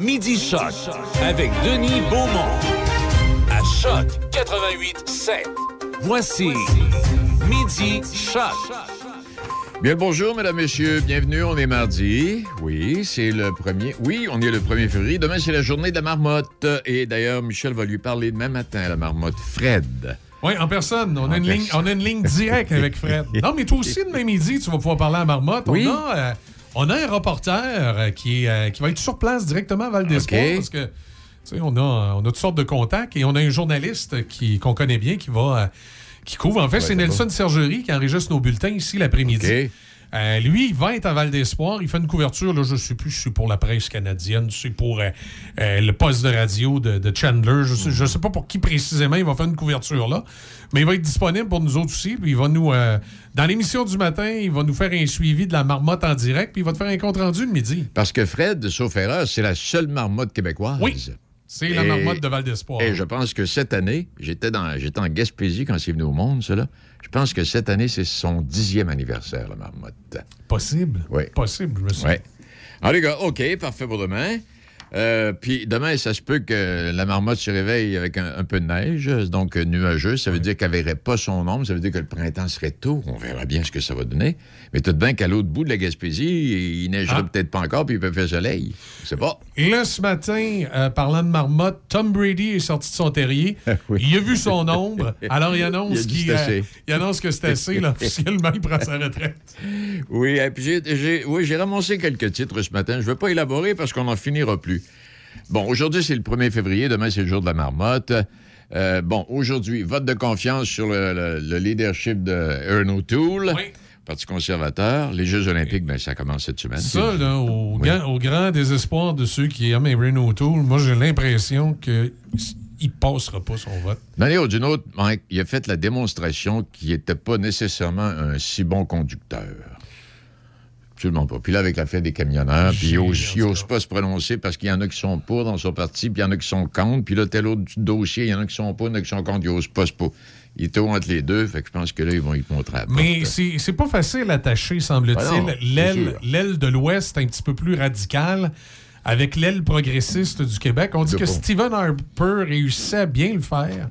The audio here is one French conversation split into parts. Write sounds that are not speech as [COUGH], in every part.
Midi Choc avec Denis Beaumont. À Choc 88 7. Voici Midi Choc. Bien le bonjour, mesdames, messieurs. Bienvenue. On est mardi. Oui, c'est le premier. Oui, on est le 1er février. Demain, c'est la journée de la marmotte. Et d'ailleurs, Michel va lui parler demain matin à la marmotte. Fred. Oui, en personne. On, En a une ligne, on a une ligne directe avec Fred. [LAUGHS] Non, mais toi aussi, demain midi, tu vas pouvoir parler à Marmotte. Oui. On, a, euh, on a un reporter euh, qui, est, euh, qui va être sur place directement à Val d'Espoir parce que, tu sais, on a, on a toutes sortes de contacts et on a un journaliste qui, qu'on connaît bien qui va. euh, qui couvre. En fait, c'est. Nelson Sergerie qui enregistre nos bulletins ici l'après-midi. Euh, lui, il va être à Val d'Espoir. Il fait une couverture, là, je ne sais plus si c'est pour la presse canadienne, c'est pour euh, euh, le poste de radio de, de Chandler. Je ne sais, pas pour qui précisément il va faire une couverture là. Mais il va être disponible pour nous autres aussi. Puis il va nous. dans l'émission du matin, il va nous faire un suivi de la marmotte en direct. Puis il va te faire un compte rendu le midi. Parce que Fred, sauf erreur, c'est la seule marmotte québécoise. Oui. C'est la marmotte de Val d'Espoir. Et je pense que cette année, j'étais dans, j'étais en Gaspésie quand c'est venu au monde, cela. Je pense que cette année, c'est son dixième anniversaire, la marmotte. Possible. Oui. Possible, je me suis Oui. Alors, les gars, OK, parfait pour demain. Euh, puis demain, ça se peut que la marmotte se réveille avec un, un peu de neige, donc nuageux. Ça veut dire qu'elle verrait pas son ombre. Ça veut dire que le printemps serait tôt. On verra bien ce que ça va donner. Mais tout de bien qu'à l'autre bout de la Gaspésie, il neigerait Ah. peut-être pas encore, puis il peut faire soleil. C'est pas. Là, ce matin, euh, parlant de marmotte, Tom Brady est sorti de son terrier. [LAUGHS] Oui. Il a vu son ombre. Alors, il [LAUGHS] annonce, Il euh, assez. il annonce que c'est assez. là. officiellement, il prend sa retraite. [LAUGHS] Oui, et puis j'ai, oui, ramassé quelques titres ce matin. Je ne vais pas élaborer parce qu'on n'en finira plus. Bon, aujourd'hui, c'est le 1er février. Demain, c'est le jour de la marmotte. Euh, bon, aujourd'hui, vote de confiance sur le, le- le leadership de Aaron O'Toole, Oui. Parti conservateur. Les Jeux olympiques, ben, ça commence cette semaine. Ça, là, au, Oui. grand, au grand désespoir de ceux qui aiment Aaron O'Toole, moi, j'ai l'impression qu'il ne passera pas son vote. Ou d'une autre, Mike, il a fait la démonstration qu'il n'était pas nécessairement un si bon conducteur. Absolument pas. Puis là, avec l'affaire des camionneurs, puis il J'ai- n'ose en tout cas. pas se prononcer parce qu'il y en a qui sont pour dans son parti, puis il y en a qui sont contre, puis là, tel autre dossier, il y en a qui sont pour, il y en a qui sont contre, il n'ose pas se pas. Il est au entre les deux, fait que je pense que là, ils vont y montrer à la Mais c'est pas facile à tâcher, Ben non, semble-t-il. c'est L'aile de l'Ouest est un petit peu plus radicale avec l'aile progressiste du Québec. On dit De que. Stephen Harper réussissait à bien le faire,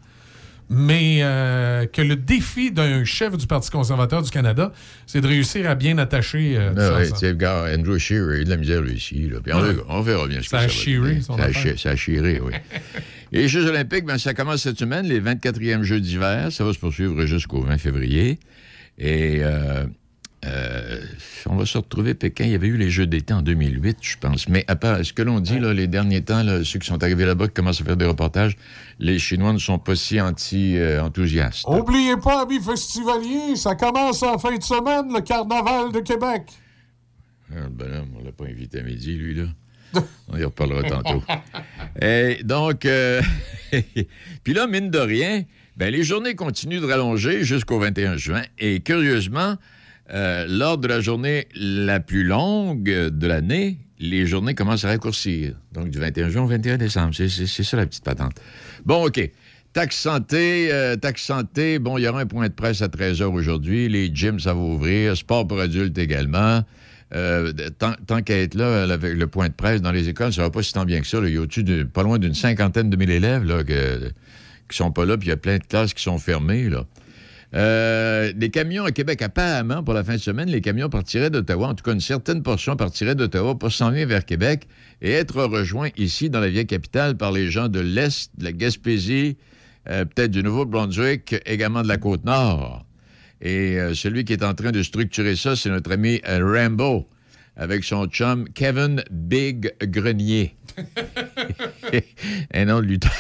mais euh, que le défi d'un chef du Parti conservateur du Canada, c'est de réussir à bien attacher euh, Ah ça ouais, le gars, Andrew Shearer, il a de la misère, ici. Là. Puis on, Ouais. verra- on verra bien ce que Ça ça a va son Ça a Ça a chiré, oui. [LAUGHS] Et les Jeux olympiques, ben, ça commence cette semaine, les 24e Jeux d'hiver. Ça va se poursuivre jusqu'au 20 février. Et euh, euh, on va se retrouver Pékin. Il y avait eu les Jeux d'été en 2008, je pense. Mais à part ce que l'on dit, là, les derniers temps, là, ceux qui sont arrivés là-bas, qui commencent à faire des reportages, les Chinois ne sont pas si anti-enthousiastes? Oubliez pas, amis festivaliers, ça commence en fin de semaine, le Carnaval de Québec. Ah, le bonhomme, on l'a pas invité à midi, lui, là. On y reparlera tantôt. [LAUGHS] Et donc, euh, [LAUGHS] puis là, mine de rien, ben, les journées continuent de rallonger jusqu'au 21 juin. Et curieusement, euh, lors de la journée la plus longue de l'année, les journées commencent à raccourcir. Donc, du 21 juin au 21 décembre. C'est- ça la petite patente. Bon, OK. Taxe santé, euh, taxe santé, bon, il y aura un point de presse à 13h aujourd'hui. Les gyms, ça va ouvrir. Sport pour adultes également. Euh, tant qu'à être là, avec le point de presse dans les écoles, ça va pas si tant bien que ça. Il y a pas loin d'une cinquantaine de mille élèves là, qui sont pas là, puis il y a plein de classes qui sont fermées. Euh, les camions à Québec, apparemment, pour la fin de semaine, les camions partiraient d'Ottawa, en tout cas une certaine portion partirait d'Ottawa pour s'en venir vers Québec et être rejoints ici dans la vieille capitale par les gens de l'Est, de la Gaspésie, euh, peut-être du Nouveau-Brunswick, également de la Côte-Nord. Et euh, celui qui est en train de structurer ça, c'est notre ami Rambo, avec son chum Kevin Big Grenier. [LAUGHS] [LAUGHS] Un nom de lutteur.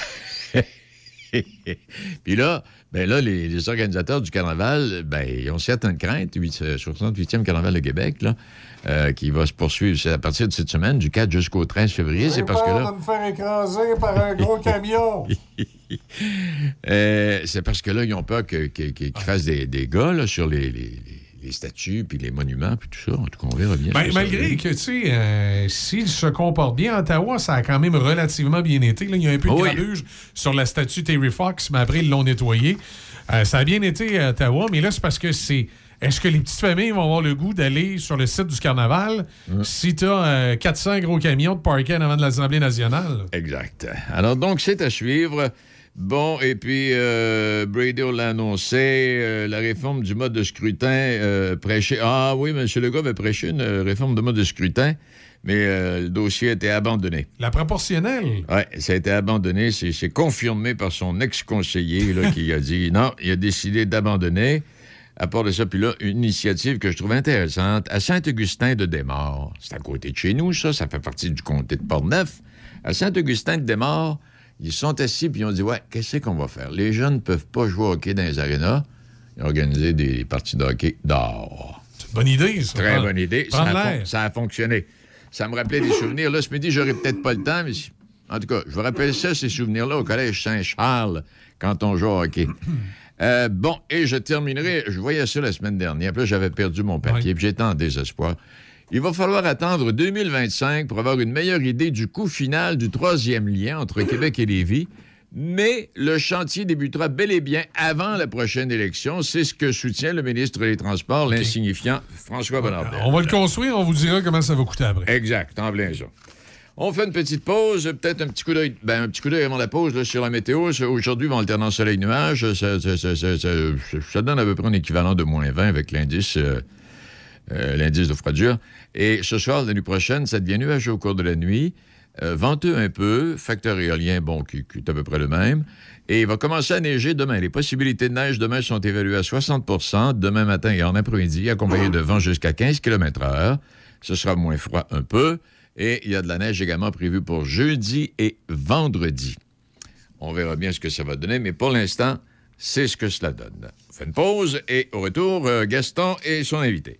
[LAUGHS] Puis là, ben là, les, les organisateurs du carnaval, ben, ils ont certaines craintes, huit- euh, 68e carnaval de Québec, là, euh, qui va se poursuivre à partir de cette semaine, du 4 jusqu'au 13 février. C'est parce que là. me faire écraser par un gros [LAUGHS] camion. Euh, c'est parce que là, ils ont peur que- que- qu'ils fassent des, des gars là, sur les, les- les- statues, puis les monuments, puis tout ça. En tout cas, on verra bien. Ben, malgré que, tu sais, euh, s'il se comporte bien, Ottawa, ça a quand même relativement bien été. Là, il y a un peu de Oh oui. grabuge sur la statue Terry Fox, mais après, ils l'ont nettoyé. Euh, ça a bien été à Ottawa, mais là, c'est parce que c'est est-ce que les petites familles vont avoir le goût d'aller sur le site du carnaval si tu as 400 gros camions de parking avant de l'Assemblée nationale? Exact. Alors, donc, c'est à suivre. Bon, et puis, euh, Brady l'a annoncé, euh, la réforme du mode de scrutin euh, prêché. Ah oui, M. Legault avait prêché une euh, réforme de mode de scrutin, mais euh, le dossier a été abandonné. La proportionnelle? Oui, ça a été abandonné. C'est confirmé par son ex-conseiller qui a dit [LAUGHS] non, il a décidé d'abandonner. À part de ça, puis là, une initiative que je trouve intéressante, à Saint-Augustin de Desmaures, c'est à côté de chez nous, ça, ça fait partie du comté de Portneuf. À Saint-Augustin de Desmaures, ils sont assis puis ils ont dit Ouais, qu'est-ce qu'on va faire? Les jeunes ne peuvent pas jouer au hockey dans les arénas. Ils ont organisé des parties de hockey dehors. C'est une bonne idée, ça. Très Prends- bonne idée. Ça a, ça a fonctionné. Ça me rappelait des souvenirs. Là, ce midi, j'aurais peut-être pas le temps, mais en tout cas, je vous rappelle ça, ces souvenirs-là, au Collège Saint-Charles, quand on joue au hockey. [CLEARS THROAT] Euh, bon, et je terminerai. Je voyais ça la semaine dernière. Puis là, j'avais perdu mon papier, Oui. puis j'étais en désespoir. Il va falloir attendre 2025 pour avoir une meilleure idée du coût final du troisième lien entre Québec et Lévis. Mais le chantier débutera bel et bien avant la prochaine élection. C'est ce que soutient le ministre des Transports, l'insignifiant François Bonnardel. On va le construire, on vous dira comment ça va coûter après. Exact, en plein ça. On fait une petite pause, peut-être un petit coup d'œil, ben, un petit coup d'œil avant la pause là, sur la météo. Aujourd'hui, en alternant soleil-nuage, ça- ça donne à peu près un équivalent de moins 20 avec l'indice euh, euh, l'indice de froidure. Et ce soir, la nuit prochaine, ça devient nuageux au cours de la nuit. Euh, venteux un peu, facteur éolien, bon, qui, est à peu près le même. Et il va commencer à neiger demain. Les possibilités de neige demain sont évaluées à 60% demain matin et en après-midi, accompagnées de vent jusqu'à 15 km/h. Ce sera moins froid un peu. Et il y a de la neige également prévue pour jeudi et vendredi. On verra bien ce que ça va donner, mais pour l'instant, c'est ce que cela donne. On fait une pause et au retour, euh, Gaston et son invité.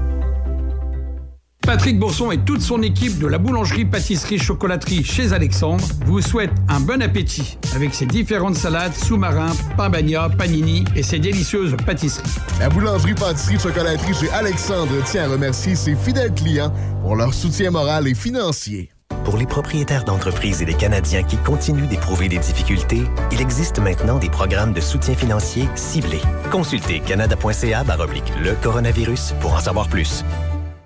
Patrick Bourson et toute son équipe de la boulangerie pâtisserie chocolaterie chez Alexandre vous souhaitent un bon appétit avec ses différentes salades, sous-marins, pain bagna, panini et ses délicieuses pâtisseries. La boulangerie pâtisserie chocolaterie chez Alexandre tient à remercier ses fidèles clients pour leur soutien moral et financier. Pour les propriétaires d'entreprises et les Canadiens qui continuent d'éprouver des difficultés, il existe maintenant des programmes de soutien financier ciblés. Consultez canada.ca le coronavirus pour en savoir plus.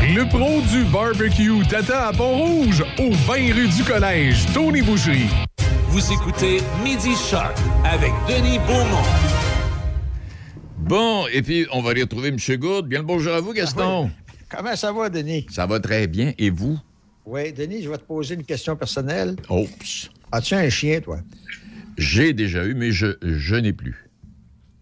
Le pro du barbecue t'attend à Pont-Rouge, au 20 rue du Collège, Tony Boucherie. Vous écoutez Midi Shark avec Denis Beaumont. Bon, et puis on va aller retrouver M. Gourde. Bien le bonjour à vous, Gaston. Comment ça va, Denis? Ça va très bien. Et vous? Oui, Denis, je vais te poser une question personnelle. Oups. As-tu un chien, toi? J'ai déjà eu, mais je, je n'ai plus.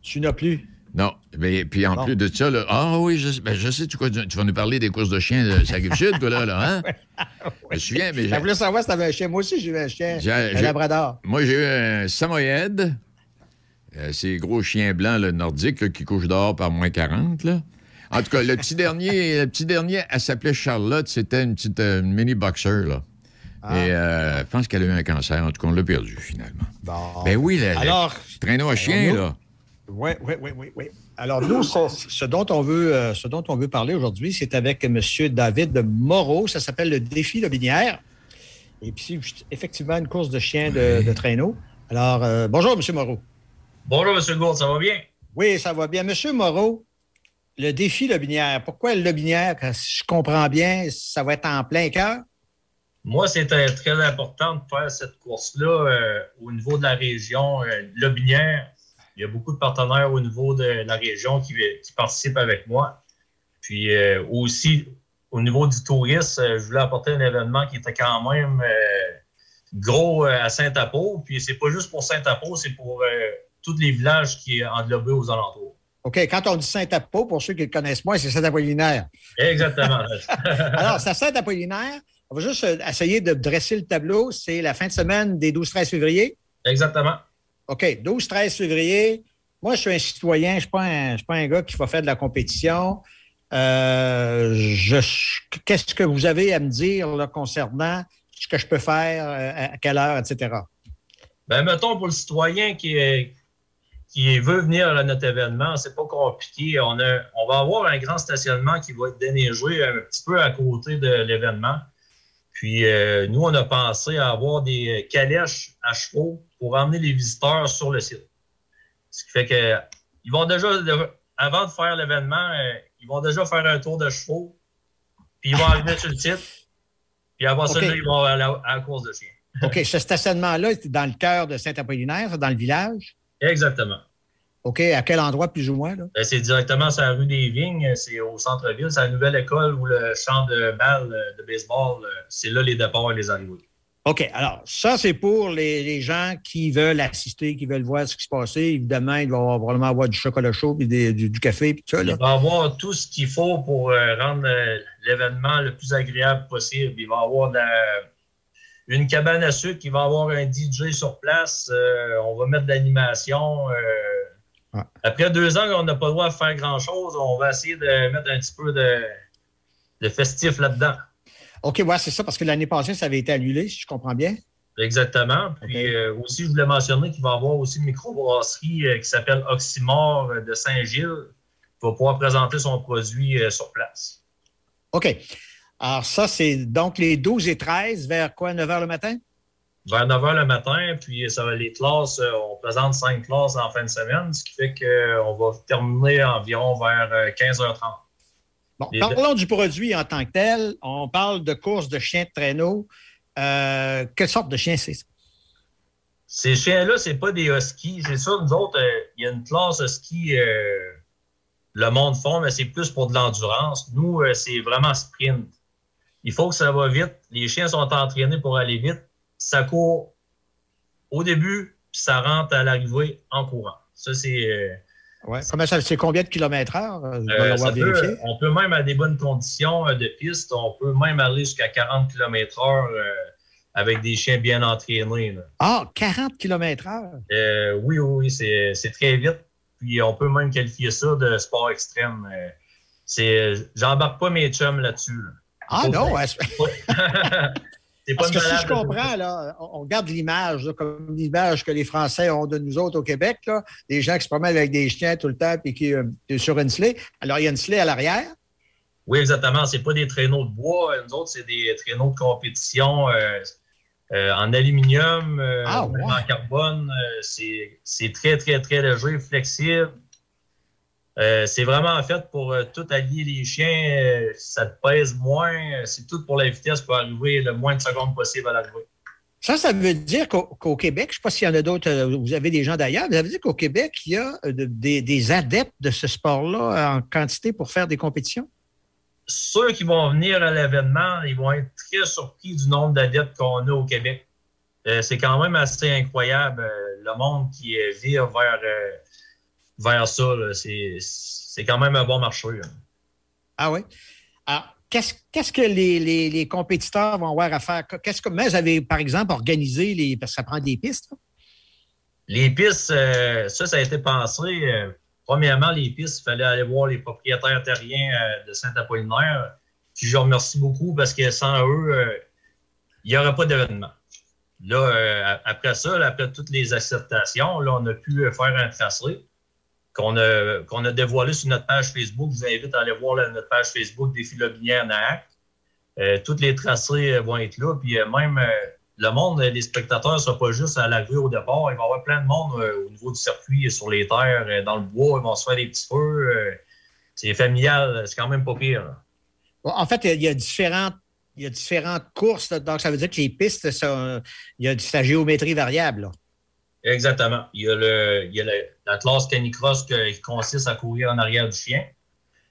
Tu n'as plus? Non. Mais, puis en plus de ça, là, ah oui, je, ben, je sais, tu, quoi, tu vas nous parler des courses de chiens de Sud, toi, là, là, hein? [LAUGHS] Je me souviens, mais Je voulais savoir si tu avais un chien. Moi aussi, j'ai eu un chien. J'ai- Un labrador. moi, j'ai eu un samoyède. Euh, ces gros chiens blancs là, nordiques là, qui couchent dehors par moins 40. Là. En tout cas, le petit dernier, [LAUGHS] le petit dernier, elle s'appelait Charlotte. C'était une petite euh, mini boxer. Là. Ah. Et euh, je pense qu'elle a eu un cancer. En tout cas, on l'a perdu finalement. Bon. Ben oui, le Alors, traîneau à chien, nous- là. Oui, oui, oui, oui, oui. Alors, nous, ce, ce dont on veut, euh, ce dont on veut parler aujourd'hui, c'est avec M. David Moreau. Ça s'appelle le défi Lobinière. Et puis, c'est effectivement, une course de chiens de, de traîneau. Alors, euh, bonjour, M. Moreau. Bonjour, M. Gould, ça va bien? Oui, ça va bien. Monsieur Moreau, le défi Lobinière, pourquoi le Lobinière? Si je comprends bien, ça va être en plein cœur. Moi, c'était très important de faire cette course-là euh, au niveau de la région Lobinière. Il y a beaucoup de partenaires au niveau de la région qui, qui participent avec moi. Puis euh, aussi, au niveau du tourisme, euh, je voulais apporter un événement qui était quand même euh, gros à Saint-Apo. Puis c'est pas juste pour Saint-Apo, c'est pour tous les villages qui sont englobés aux alentours. OK, quand on dit Saint-Apo, pour ceux qui le connaissent moins, c'est Saint-Apollinaire. Exactement. [LAUGHS] [LAUGHS] Alors, c'est Saint-Apollinaire. On va juste essayer de dresser le tableau. C'est la fin de semaine des 12-13 février. Exactement. OK, 12-13 février. Moi, je suis un citoyen, je ne suis, pas un gars qui va faire de la compétition. Euh, qu'est-ce que vous avez à me dire concernant ce que je peux faire, euh, à quelle heure, etc.? Ben, mettons, pour le citoyen qui, qui veut venir à notre événement, c'est pas compliqué. On, a, on va avoir un grand stationnement qui va être déneigé un petit peu à côté de l'événement. Puis, euh, nous, on a pensé à avoir des calèches à chevaux pour emmener les visiteurs sur le site. Ce qui fait que ils vont déjà, avant de faire l'événement, ils vont déjà faire un tour de chevaux, puis ils vont arriver sur le site, puis avant ça, ils vont aller à la course de chiens. OK, ce stationnement-là, c'est dans le cœur de Saint-Apollinaire, dans le village? Exactement. OK, à quel endroit plus ou moins? Ben, c'est directement sur la rue des Vignes, c'est au centre-ville, c'est la nouvelle école où le champ de balle de baseball, c'est là les départs et les arrivées. OK. Alors, ça, c'est pour les, gens qui veulent assister, qui veulent voir ce qui se passe. Évidemment, il va probablement avoir du chocolat chaud, puis du, café, puis tout ça. Il va avoir tout ce qu'il faut pour euh, rendre euh, l'événement le plus agréable possible. Il va avoir une cabane à sucre, il va avoir un DJ sur place, euh, on va mettre de l'animation. Après deux ans, on n'a pas le droit de faire grand-chose. On va essayer de mettre un petit peu de, de festif là-dedans. OK, ouais, c'est ça, parce que l'année passée, ça avait été annulé, si je comprends bien. Exactement. Puis euh, aussi, je voulais mentionner qu'il va y avoir aussi une microbrasserie euh, qui s'appelle Oxymore euh, de Saint-Gilles qui va pouvoir présenter son produit sur place. OK. Alors, ça, c'est donc les 12 et 13, vers quoi, 9 h le matin? Vers 9 h le matin, puis ça va les classes, on présente cinq classes en fin de semaine, ce qui fait qu'on va terminer environ vers 15h30. Bon, parlons du produit en tant que tel. On parle de course de chiens de traîneau. Euh, quelle sorte de chien c'est ça? Ces chiens-là, c'est pas des huskies. C'est ça, nous autres, euh, il y a une classe husky, euh, le monde fond, mais c'est plus pour de l'endurance. Nous, c'est vraiment sprint. Il faut que ça va vite. Les chiens sont entraînés pour aller vite. Ça court au début, puis ça rentre à l'arrivée en courant. Ça, c'est Ouais. C'est combien de kilomètres heure? Euh, euh, on peut même, à des bonnes conditions euh, de piste, on peut même aller jusqu'à 40 km heure avec des chiens bien entraînés. Ah, 40 km heure? oui, oui, c'est très vite. Puis on peut même qualifier ça de sport extrême. J'embarque pas mes chums là-dessus. Ah non, [LAUGHS] Parce que si je comprends, là, on regarde l'image, comme l'image que les Français ont de nous autres au Québec, là, des gens qui se promènent avec des chiens tout le temps et qui sont euh, sur une sled. Alors, il y a une sled à l'arrière. Oui, exactement. Ce pas des traîneaux de bois. Nous autres, c'est des traîneaux de compétition euh, euh, en aluminium, ah, en carbone. c'est très, très, très léger, flexible. Euh, c'est vraiment fait pour euh, tout allier les chiens. Euh, ça te pèse moins. C'est tout pour la vitesse pour arriver le moins de secondes possible à l'arrivée. Ça, ça veut dire qu'au Québec, je ne sais pas s'il y en a d'autres, vous avez des gens d'ailleurs, mais ça veut dire qu'au Québec, il y a des, adeptes de ce sport-là en quantité pour faire des compétitions? Ceux qui vont venir à l'événement, ils vont être très surpris du nombre d'adeptes qu'on a au Québec. c'est quand même assez incroyable, le monde qui vire vers vers ça. C'est quand même un bon marché. Ah oui? Alors, qu'est-ce que les, compétiteurs vont avoir à faire? Qu'est-ce que vous avez, par exemple, organisé les. Parce que ça prend des pistes? Les pistes, euh, ça, ça a été pensé. Euh, premièrement, les pistes, il fallait aller voir les propriétaires terriens euh, de Saint-Apollinaire. Puis je remercie beaucoup parce que sans eux, il n'y aurait pas d'événement. Là, après ça, après toutes les acceptations, là, on a pu faire un tracé qu'on a, a dévoilé sur notre page Facebook. Je vous invite à aller voir notre page Facebook des Philobinières NAAC. Euh, toutes les tracés euh, vont être là. Puis euh, même le monde, les spectateurs ne seront pas juste à l'arrivée au départ. Il va y avoir plein de monde au niveau du circuit, sur les terres, dans le bois. Ils vont se faire des petits feux. c'est familial. C'est quand même pas pire. En fait, il y a différentes il y a différentes courses, donc ça veut dire que les pistes, il y a sa géométrie variable. Exactement. Il y a, le, il y a la classe canicross qui consiste à courir en arrière du chien.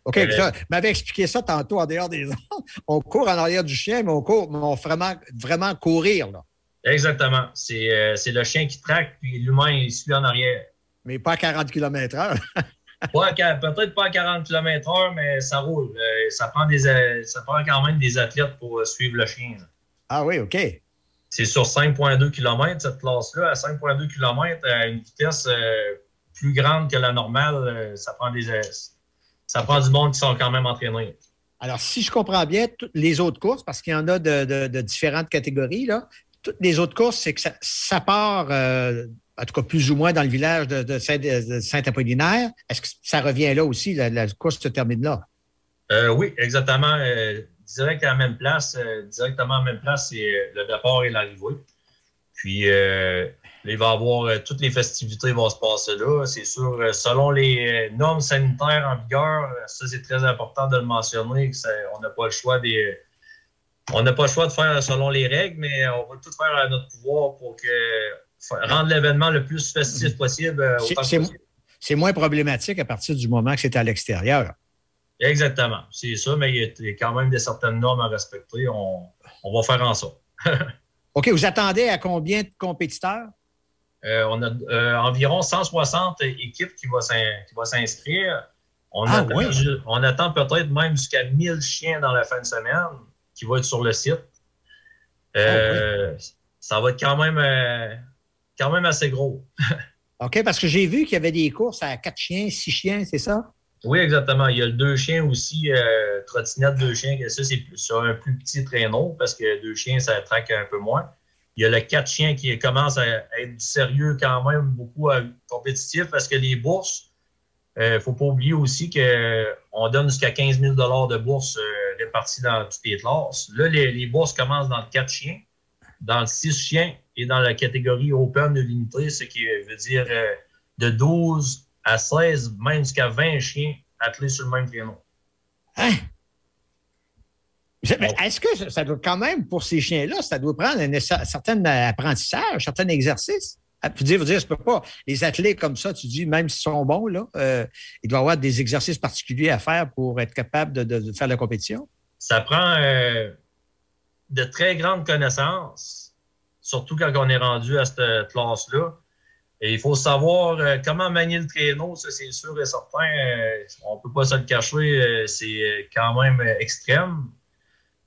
OK, Euh, ça, m'avait expliqué ça tantôt en dehors des. [LAUGHS] On court en arrière du chien, mais on court, mais on vraiment, vraiment courir, là. Exactement. C'est euh, c'est le chien qui traque, puis l'humain, il suit en arrière. Mais pas à 40 km/h. [LAUGHS] Pas à qua- Peut-être pas à 40 km/h, mais ça roule. Euh, ça, prend des, euh, ça prend quand même des athlètes pour suivre le chien. là. Ah oui, OK. C'est sur 5,2 km, cette classe-là. À 5,2 km, à une vitesse euh, plus grande que la normale, euh, ça prend des. euh, ça prend du monde qui sont quand même entraînés. Alors, si je comprends bien, toutes les autres courses, parce qu'il y en a de, de- de différentes catégories, là, toutes les autres courses, c'est que ça, ça part, euh, en tout cas plus ou moins dans le village de, de Saint- de Saint-Apollinaire. Est-ce que ça revient là aussi? La, la course se termine là? Oui, exactement. Euh, direct à la même place. euh, directement à la même place, c'est euh, le départ et l'arrivée. Puis, euh, il va y avoir toutes les festivités vont se passer là. C'est sûr, selon les normes sanitaires en vigueur, ça, c'est très important de le mentionner. que ça- on n'a pas le choix des. On n'a pas le choix de faire selon les règles, mais on va tout faire à notre pouvoir pour que rendre l'événement le plus festif possible. C'est moins problématique à partir du moment que c'est à l'extérieur. Exactement, c'est ça, mais il y a- quand même des certaines normes à respecter. On, on va faire en sorte. [LAUGHS] OK, vous attendez à combien de compétiteurs? Euh, on a euh, environ 160 équipes qui vont s'inscrire. On, Ah, attend ju- on attend peut-être même jusqu'à 1000 chiens dans la fin de semaine qui vont être sur le site. Euh, Ah, Ça va être quand même, euh, quand même assez gros. [LAUGHS] OK, parce que j'ai vu qu'il y avait des courses à quatre chiens, six chiens, c'est ça? Oui, exactement. Il y a le deux chiens aussi, euh, trottinette deux chiens, ça, c'est sur un plus petit traîneau parce que deux chiens, ça traque un peu moins. Il y a le quatre chiens qui commence à être sérieux quand même, beaucoup euh, compétitif parce que les bourses, il ne faut pas oublier aussi qu'on donne jusqu'à 15 000 de bourses euh, réparties dans toutes les classes. Là, les, bourses commencent dans le quatre chiens, dans le six chiens et dans la catégorie Open de ce qui veut dire euh, de 12 à 16, même jusqu'à 20 chiens attelés sur le même traîneau. Mais Est-ce que ça- ça doit quand même, pour ces chiens-là, ça doit prendre un, cer- certain apprentissage, un certain exercice? Ah, Puis dire, vous dire, je peux pas. Les athlètes comme ça, tu dis, même s'ils sont bons, là, euh, il doit y avoir des exercices particuliers à faire pour être capable de, de- de faire la compétition? Ça prend euh, de très grandes connaissances, surtout quand on est rendu à cette classe-là. Et il faut savoir euh, comment manier le traîneau, ça c'est sûr et certain. Euh, on ne peut pas se le cacher, euh, c'est quand même extrême.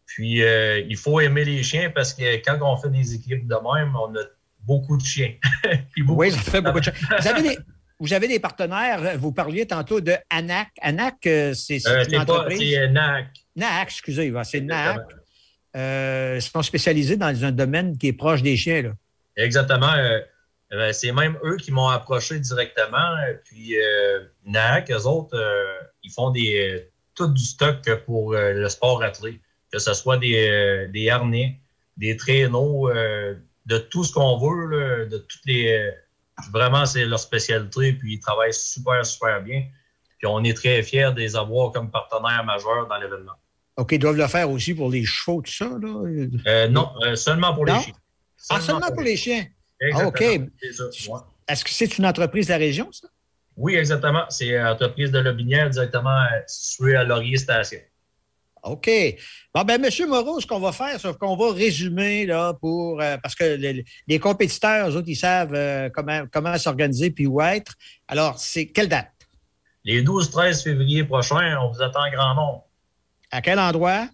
Puis euh, il faut aimer les chiens parce que quand on fait des équipes de même, on a beaucoup de chiens. [LAUGHS] Beaucoup Oui, ça fait beaucoup de choses. Vous avez des, vous avez des partenaires, vous parliez tantôt de ANAC. ANAC, c'est Euh, une entreprise? c'est, NAC. NAC, excusez, ouais, c'est NAC. Euh, ils sont spécialisés dans un domaine qui est proche des chiens. Là. Exactement. Euh, euh, c'est même eux qui m'ont approché directement. euh, Puis euh, NAC, eux autres, euh, ils font des, euh, tout du stock pour euh, le sport athlé. Que ce soit des, euh, des harnais, des traîneaux, euh, de tout ce qu'on veut, là, de toutes les. vraiment, c'est leur spécialité. Puis ils travaillent super, super bien. Puis on est très fiers de les avoir comme partenaires majeurs dans l'événement. OK, ils doivent le faire aussi pour les chevaux, tout ça. Là? Euh, non, seulement pour Non? les chiens. Ah, seulement pour les chiens. Ah, OK. Exactement, ouais. Est-ce que c'est une entreprise de la région, ça? Oui, exactement. C'est l'entreprise de Lobinière directement euh, située à Laurier Station. OK. Bon, ben, M. Moreau, ce qu'on va faire, c'est qu'on va résumer, là, pour. euh, parce que les, les compétiteurs, eux autres, ils savent euh, comment, comment s'organiser puis où être. Alors, c'est quelle date? Les 12-13 février prochains, on vous attend en grand nombre. À quel endroit?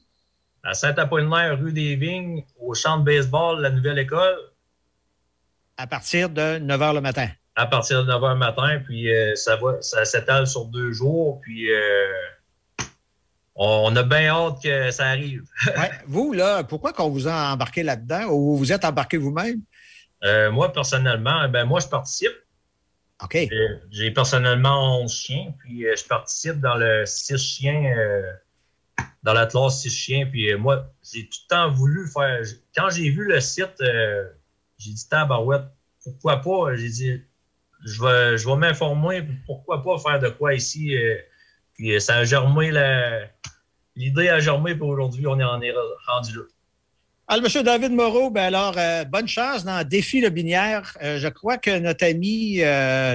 À Saint-Apollinaire, rue des Vignes, au champ de baseball, la nouvelle école, À partir de 9 h le matin. à partir de 9 h matin. Puis euh, ça va, ça s'étale sur deux jours. Puis euh, on, a bien hâte que ça arrive. [LAUGHS] Ouais. Vous, là, pourquoi qu'on vous a embarqué là-dedans? Ou vous êtes embarqué vous-même? Euh, moi, personnellement, ben moi, je participe. OK. J'ai personnellement 11 chiens, puis je participe dans le 6 chiens, dans la classe 6 chiens. Puis euh, moi, j'ai tout le temps voulu faire. Quand j'ai vu le site, euh, j'ai dit Tabarouette, pourquoi pas? J'ai dit, je vais, je vais m'informer, pourquoi pas faire de quoi ici? euh, puis ça a germé, l'idée a germé, puis aujourd'hui, on en est rendu là. Alors, M. David Moreau, ben alors, euh, bonne chance dans Défi le Binière. Euh, je crois que notre ami,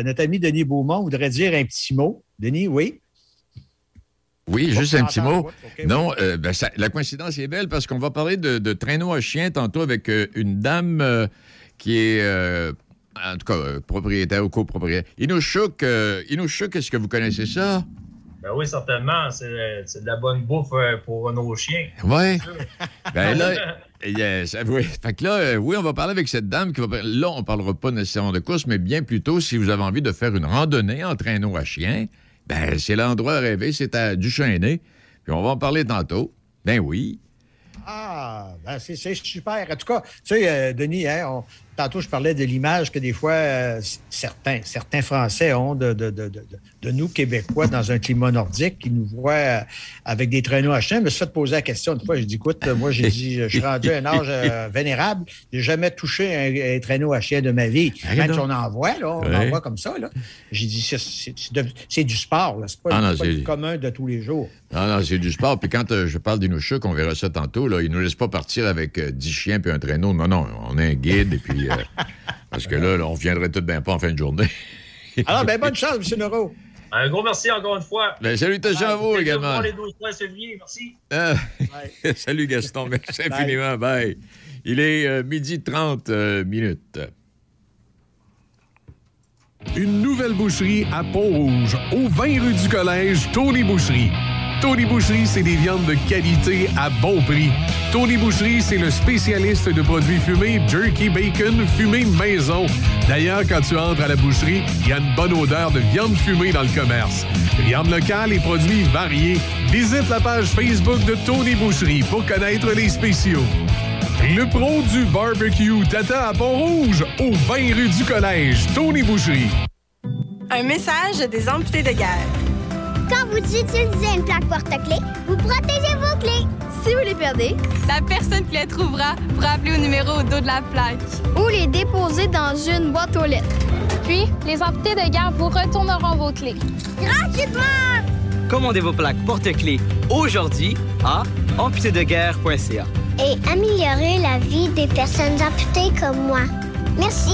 notre ami Denis Beaumont voudrait dire un petit mot. Denis, oui? Oui, juste un petit mot. Non, euh, ben, ça- la coïncidence est belle parce qu'on va parler de, de traîneau à chien tantôt avec euh, une dame euh, qui est, euh, en tout cas, euh, propriétaire ou copropriétaire. Inouchouk, euh, Inouchouk, est-ce que vous connaissez ça? Ben oui, certainement. C'est c'est de la bonne bouffe pour nos chiens. Oui. [LAUGHS] Ben là, [LAUGHS] yes, oui. Fait que là, oui, on va parler avec cette dame qui va. Là, on parlera pas nécessairement de course, mais bien plutôt si vous avez envie de faire une randonnée en traîneau à chien, ben c'est l'endroit à rêver, c'est à Duchesnay. Puis on va en parler tantôt. Ben oui. Ah, ben c'est c'est super. En tout cas, tu sais, euh, Denis, hein, on- tantôt, je parlais de l'image que des fois, euh, certains, certains Français ont de, de, de, de, de nous, Québécois, dans un climat nordique, qui nous voient euh, avec des traîneaux à chien. Je me suis fait poser la question une fois. J'ai dit, écoute, euh, moi, j'ai dit, je suis rendu à un âge euh, [LAUGHS] vénérable. J'ai jamais touché un, un traîneau à chien de ma vie. Ah, Même si on en voit, là, on Ouais. en voit comme ça. J'ai dit, c'est- du sport. C'est pas, Ah non, pas du commun de tous les jours. Non, non, c'est du sport. Puis quand je parle d'Inouchouk, on verra ça tantôt, là, ils nous laissent pas partir avec euh, 10 chiens puis un traîneau. Non, non, on a un guide et puis. Euh, parce que là, là, on viendrait tout bien pas en fin de journée. [LAUGHS] Alors, ben, bonne chance, M. Neuro. Un gros merci encore une fois. Ben, salutations à vous de également. les 12 13 février. Merci. Ah, [LAUGHS] Salut Gaston, merci infiniment. Bye. Il est euh, midi 30 euh, minutes. Une nouvelle boucherie à Pont-Rouge, au 20 rue du Collège, Tony Boucherie. Tony Boucherie, c'est des viandes de qualité à bon prix. Tony Boucherie, c'est le spécialiste de produits fumés, jerky, bacon, fumé maison. D'ailleurs, quand tu entres à la boucherie, il y a une bonne odeur de viande fumée dans le commerce. Viande locale et produits variés. Visite la page Facebook de Tony Boucherie pour connaître les spéciaux. Le pro du barbecue Tata à Pont-Rouge, au 20 rue du Collège, Tony Boucherie. Un message des amputés de guerre. Quand vous utilisez une plaque porte-clés, vous protégez vos clés. Si vous les perdez, la personne qui les trouvera pourra appeler au numéro au dos de la plaque. Ou les déposer dans une boîte aux lettres. Puis, les amputés de guerre vous retourneront vos clés. Gratuitement! Commandez vos plaques porte-clés aujourd'hui à amputédeguerre.ca. Et améliorer la vie des personnes amputées comme moi. Merci.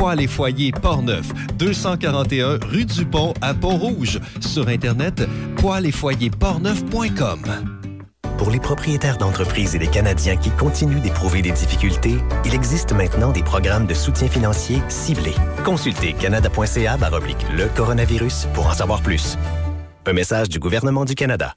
Poêles et foyers Portneuf, 241 rue du Pont à Pont-Rouge. Sur Internet, poêles et portneuf.com. Pour les propriétaires d'entreprises et les Canadiens qui continuent d'éprouver des difficultés, il existe maintenant des programmes de soutien financier ciblés. Consultez canada.ca le coronavirus pour en savoir plus. Un message du gouvernement du Canada.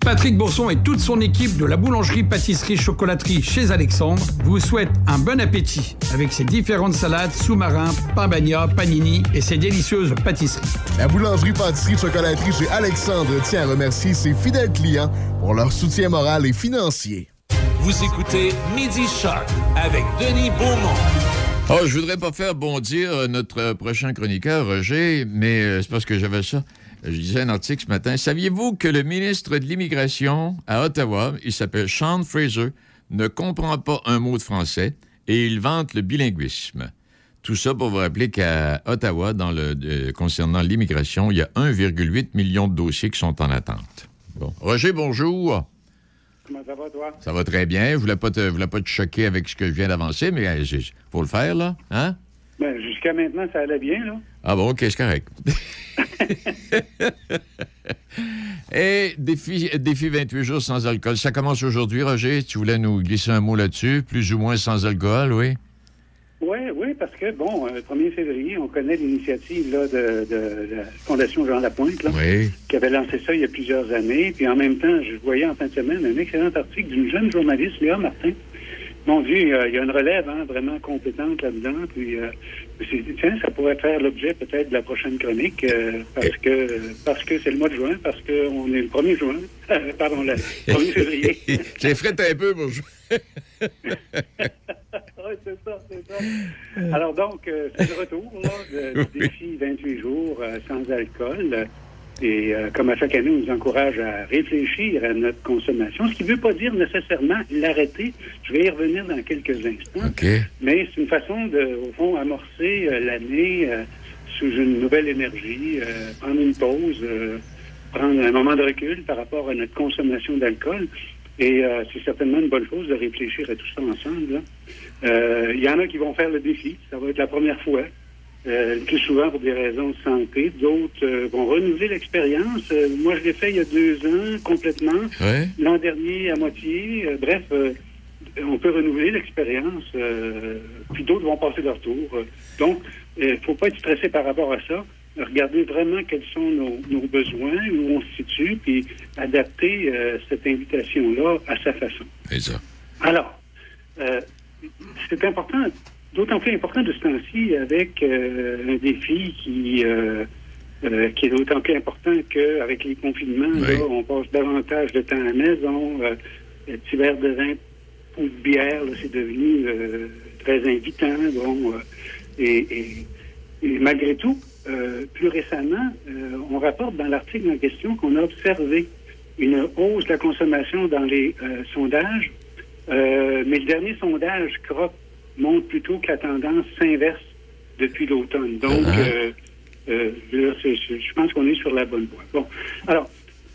Patrick Bourson et toute son équipe de la boulangerie pâtisserie chocolaterie chez Alexandre vous souhaitent un bon appétit avec ses différentes salades, sous-marins, pain bagna, panini et ses délicieuses pâtisseries. La boulangerie pâtisserie chocolaterie chez Alexandre tient à remercier ses fidèles clients pour leur soutien moral et financier. Vous écoutez Midi Shark avec Denis Beaumont. Oh, je voudrais pas faire bondir euh, notre euh, prochain chroniqueur, Roger, mais euh, c'est parce que j'avais ça. Je disais un article ce matin. Saviez-vous que le ministre de l'Immigration à Ottawa, il s'appelle Sean Fraser, ne comprend pas un mot de français et il vante le bilinguisme? Tout ça pour vous rappeler qu'à Ottawa, dans le, euh, concernant l'immigration, il y a 1,8 million de dossiers qui sont en attente. Bon. Roger, bonjour. Comment ça va, toi? Ça va très bien. Je voulais te, je voulais pas te choquer avec ce que je viens d'avancer, mais il faut le faire, là. Hein? Ben, jusqu'à maintenant, ça allait bien, là. Ah bon, OK, c'est correct. [LAUGHS] Et défi, défi 28 jours sans alcool. Ça commence aujourd'hui, Roger. Tu voulais nous glisser un mot là-dessus, plus ou moins sans alcool, oui? Oui, oui, parce que, bon, euh, le 1er février, on connaît l'initiative là, de, de la Fondation Jean Lapointe, là, Oui. qui avait lancé ça il y a plusieurs années. Puis en même temps, je voyais en fin de semaine un excellent article d'une jeune journaliste, Léa Martin. Mon Dieu, euh, il y a une relève hein, vraiment compétente là-dedans. Puis euh, je me suis dit, tiens, ça pourrait faire l'objet peut-être de la prochaine chronique, euh, parce que parce que c'est le mois de juin, parce qu'on est le 1er juin, euh, [LAUGHS] pardon, le 1er février. [LAUGHS] J'ai frette un peu, bonjour. [LAUGHS] oui, c'est ça, c'est ça. Alors donc, euh, c'est le retour là, de- du défi 28 jours euh, sans alcool. Et euh, comme à chaque année, on nous encourage à réfléchir à notre consommation, ce qui ne veut pas dire nécessairement l'arrêter. Je vais y revenir dans quelques instants. Mais c'est une façon de, au fond, amorcer euh, l'année euh, sous une nouvelle énergie, euh, prendre une pause, euh, prendre un moment de recul par rapport à notre consommation d'alcool. Et euh, c'est certainement une bonne chose de réfléchir à tout ça ensemble. Euh, Il y en a qui vont faire le défi. Ça va être la première fois. Euh, le plus souvent pour des raisons de santé. D'autres euh, vont renouveler l'expérience. Euh, moi, je l'ai fait il y a deux ans complètement. Ouais. L'an dernier à moitié. Bref, on peut renouveler l'expérience. puis d'autres vont passer leur tour. Donc, il ne faut pas être stressé par rapport à ça. Regarder vraiment quels sont nos, nos besoins, où on se situe, puis adapter cette invitation-là à sa façon. Ça. Alors, c'est important, d'autant plus important de ce temps-ci avec euh, un défi qui, euh, euh, qui est d'autant plus important qu'avec les confinements, là, on passe davantage de temps à la maison. Le petit verre de vin ou de bière, c'est devenu très invitant. Bon, et, et- et malgré tout, plus récemment, on rapporte dans l'article en question qu'on a observé une hausse de la consommation dans les sondages, mais le dernier sondage CROP montre plutôt que la tendance s'inverse depuis l'automne. Donc, euh, euh, c'est- je pense qu'on est sur la bonne voie. Bon, alors,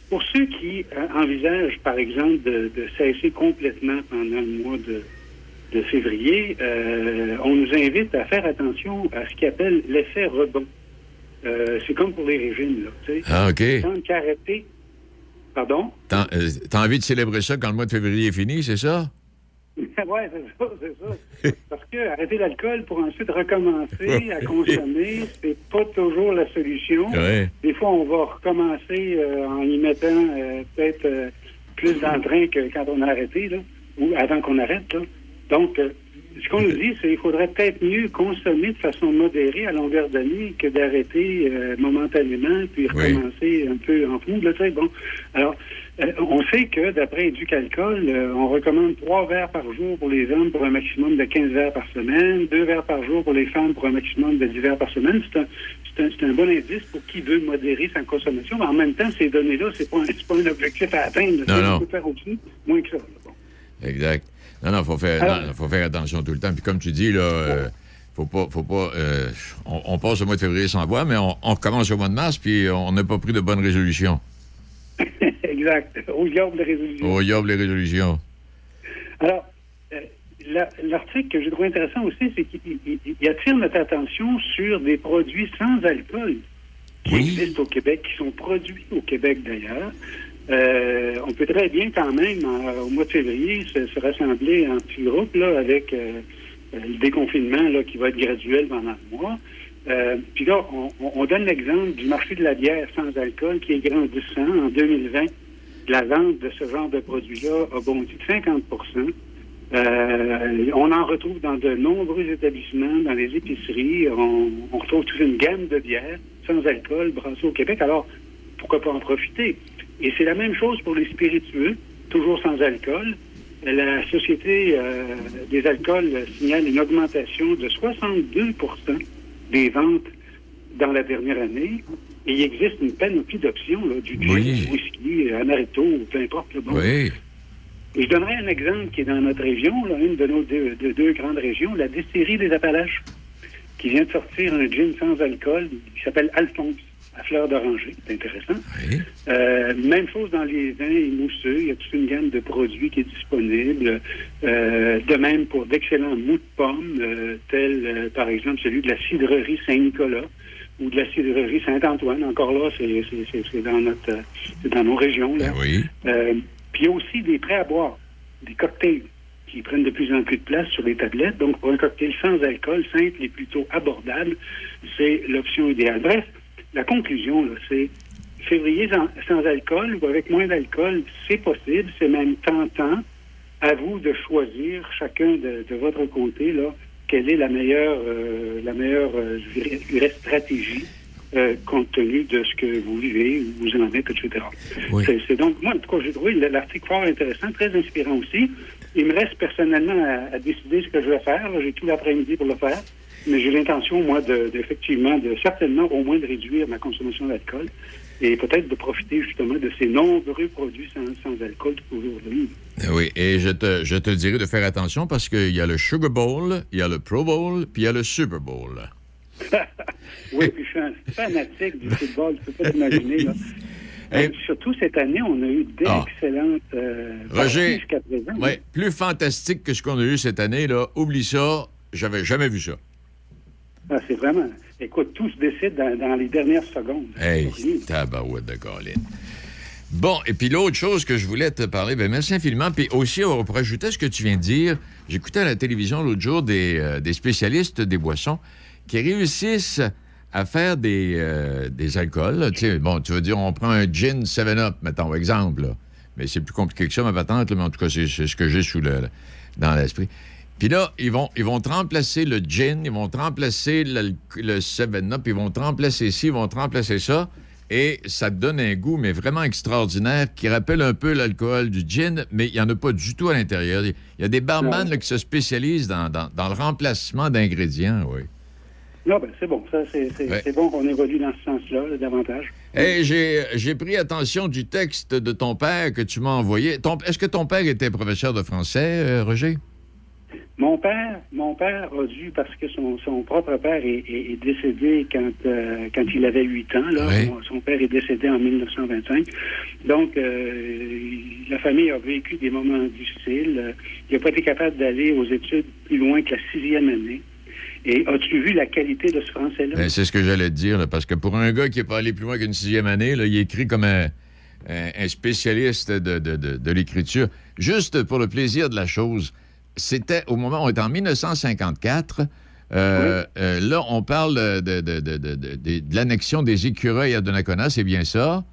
pour ceux qui euh, envisagent, par exemple, de, de cesser complètement pendant le mois de, de février, euh, on nous invite à faire attention à ce qu'ils appellent l'effet rebond. Euh, c'est comme pour les régimes, là. tu sais. Ah, OK. Tant qu'arrêter. Pardon? Euh, t'as envie de célébrer ça quand le mois de février est fini, c'est ça? [LAUGHS] oui, c'est ça, c'est ça. Parce que arrêter l'alcool pour ensuite recommencer à consommer, c'est pas toujours la solution. Ouais. Des fois, on va recommencer euh, en y mettant euh, peut-être euh, plus d'entrain que quand on a arrêté, là, ou avant qu'on arrête. Là. Donc, ce qu'on nous dit, c'est qu'il faudrait peut-être mieux consommer de façon modérée à longueur d'année que d'arrêter euh, momentanément puis recommencer un peu en fond. Là, bon. Alors, euh, on sait que d'après Éducalcool, euh, on recommande trois verres par jour pour les hommes pour un maximum de 15 verres par semaine, deux verres par jour pour les femmes pour un maximum de 10 verres par semaine. C'est un, c'est un, c'est un bon indice pour qui veut modérer sa consommation. Mais en même temps, ces données-là, c'est pas, un- pas un objectif à atteindre. Non, non. On peut faire au-dessus, moins que ça. là. Bon. Exact. Non, non, faut faire, Alors- non, faut faire attention tout le temps. Puis comme tu dis, là, euh, faut pas, faut pas. euh, on, on passe le mois de février sans boire, mais on, on recommence au mois de mars, puis on n'a pas pris de bonnes résolutions. [LAUGHS] exact. Au diable de résolution. Oh, yob les résolutions. Alors, euh, la- l'article que j'ai trouvé intéressant aussi, c'est qu'il il- il attire notre attention sur des produits sans alcool qui existent au Québec, qui sont produits au Québec d'ailleurs. Euh, on peut très bien quand même, euh, au mois de février, se, se rassembler en petits groupes là, avec euh, le déconfinement là, qui va être graduel pendant le mois. Puis là, on, on- on donne l'exemple du marché de la bière sans alcool qui est grandissant. En 2020, la vente de ce genre de produit-là a bondi de 50% euh, on en retrouve dans de nombreux établissements, dans les épiceries. On, on retrouve toute une gamme de bières sans alcool brassées au Québec. Alors, pourquoi pas en profiter? Et c'est la même chose pour les spiritueux, toujours sans alcool. la Société euh, des alcools signale une augmentation de 62% des ventes dans la dernière année. Et il existe une panoplie d'options, du gin, Oui. du whisky, amaretto, peu importe. le bon. Oui. Et je donnerai un exemple qui est dans notre région, là, une de nos deux, de deux grandes régions, la distillerie des Appalaches, qui vient de sortir un gin sans alcool qui s'appelle Alphonse, à fleur d'oranger. C'est intéressant. Euh, même chose dans les vins mousseux. Il y a toute une gamme de produits qui est disponible. Euh, de même pour d'excellents mous de pommes, euh, tels euh, par exemple celui de la cidrerie Saint-Nicolas ou de la cidrerie Saint-Antoine. Encore là, c'est dans notre dans nos régions. Là. oui. Euh, puis il y a aussi des prêts à boire, des cocktails qui prennent de plus en plus de place sur les tablettes. Donc, pour un cocktail sans alcool, simple et plutôt abordable, c'est l'option idéale. Bref, la conclusion, c'est février sans, sans alcool ou avec moins d'alcool, c'est possible, c'est même tentant. À vous de choisir, chacun de, de votre côté, là, quelle est la meilleure, euh, la meilleure euh, stratégie euh, compte tenu de ce que vous vivez, où vous en êtes, etc. C'est donc, moi, en tout cas, j'ai trouvé l'article fort intéressant, très inspirant aussi. Il me reste personnellement à, à décider ce que je vais faire. J'ai tout l'après-midi pour le faire. Mais j'ai l'intention, moi, de, d'effectivement, de certainement au moins de réduire ma consommation d'alcool et peut-être de profiter justement de ces nombreux produits sans, sans alcool aujourd'hui. Oui, et je te, je te dirais de faire attention parce qu'il y a le Sugar Bowl, il y a le Pro Bowl, puis il y a le Super Bowl. [LAUGHS] Oui, puis je suis un fanatique du football, tu peux pas l'imaginer. là. [LAUGHS] Euh, surtout cette année, on a eu Ah. d'excellentes euh, parties Roger, jusqu'à présent. plus fantastique que ce qu'on a eu cette année, là, oublie ça, j'avais jamais vu ça. Ah, c'est vraiment. Écoute, tout se décide dans, dans les dernières secondes. Hey, tabarouette de Colin. Bon, et puis l'autre chose que je voulais te parler, ben merci infiniment. Puis aussi, on pour ajouter à ce que tu viens de dire, j'écoutais à la télévision l'autre jour des, euh, des spécialistes des boissons qui réussissent à faire des, euh, des alcools. Tu sais, bon, tu veux dire, on prend un gin 7-Up, mettons, exemple. là. Mais c'est plus compliqué que ça, ma patente, là, mais en tout cas, c'est c'est ce que j'ai sous le, dans l'esprit. Puis là, ils vont, ils vont te remplacer le gin, ils vont te remplacer le, le 7-Up, ils vont te remplacer ci, ils vont te remplacer ça. Et ça te donne un goût, mais vraiment extraordinaire, qui rappelle un peu l'alcool du gin, mais il n'y en a pas du tout à l'intérieur. Il y a des barman là, qui se spécialisent dans, dans- dans le remplacement d'ingrédients, oui. Non, ben c'est bon. Ça, c'est c'est- Ouais. c'est bon qu'on évolue dans ce sens-là, là, davantage. Hey, j'ai j'ai pris attention du texte de ton père que tu m'as envoyé. Ton- Est-ce que ton père était professeur de français, euh, Roger? Mon père, mon père a dû, parce que son, son propre père est, est- est décédé quand, euh, quand il avait 8 ans. Là. Oui. Son, son père est décédé en 1925. Donc, euh, la famille a vécu des moments difficiles. Il n'a pas été capable d'aller aux études plus loin que la sixième année. Et as-tu vu la qualité de ce français-là? Ben, c'est ce que j'allais te dire, là, parce que pour un gars qui n'est pas allé plus loin qu'une sixième année, là, il écrit comme un, un- un spécialiste de, de- de- de l'écriture. Juste pour le plaisir de la chose, c'était au moment où on est en 1954. euh, euh, là, on parle de, l'annexion des écureuils à Donnacona, c'est bien ça.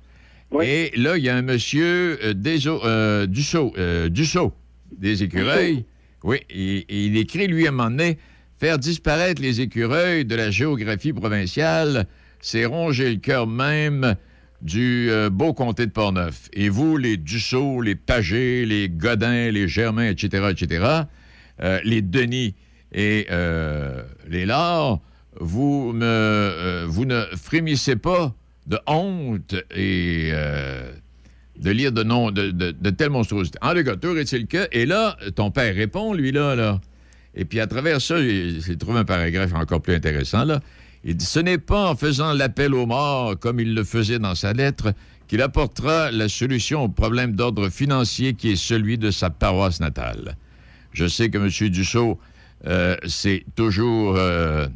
Et là, il y a un monsieur euh, Deso- euh, Dussault, Dussault, des écureuils. Oui, et, et il écrit, lui, à un moment donné, faire disparaître les écureuils de la géographie provinciale, c'est ronger le cœur même du euh, beau comté de Portneuf. Et vous, les Dussault, les Pagés, les Godin, les Germains, etc., etc., euh, les Denis et euh, les Lards, vous, me, vous ne frémissez pas de honte et de lire de, noms de, de, telles monstruosités. En tout cas, est-il que... Et là, ton père répond, lui, là, là. Et puis, à travers ça, j'ai trouvé un paragraphe encore plus intéressant, là. Ce n'est pas en faisant l'appel aux morts, comme il le faisait dans sa lettre, qu'il apportera la solution au problème d'ordre financier qui est celui de sa paroisse natale. Je sais que M. Dussault, euh, c'est toujours euh,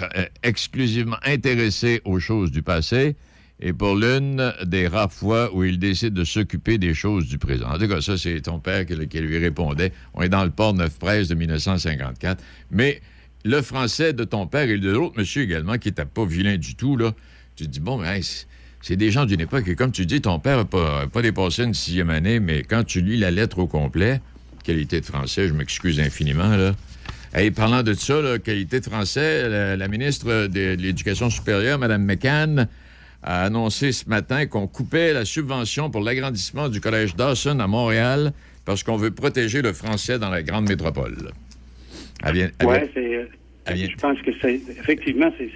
euh, exclusivement intéressé aux choses du passé et pour l'une des rares fois où il décide de s'occuper des choses du présent. En tout cas, ça, c'est ton père qui, qui lui répondait. On est dans le port Neuf-Presse de 1954. Mais le français de ton père et de l'autre monsieur également, qui n'était pas vilain du tout, là, tu te dis, bon, mais hey, c'est- des gens d'une époque. Et comme tu dis, ton père n'a pas, dépassé une sixième année, mais quand tu lis la lettre au complet, qualité de français, je m'excuse infiniment, là. Hey, parlant de ça, qualité de français, la, la ministre de, de l'Éducation supérieure, Mme McCann, a annoncé ce matin qu'on coupait la subvention pour l'agrandissement du collège Dawson à Montréal parce qu'on veut protéger le français dans la grande métropole. Elle vient- elle Oui, vient- c'est. elle vient- Je pense que c'est effectivement c'est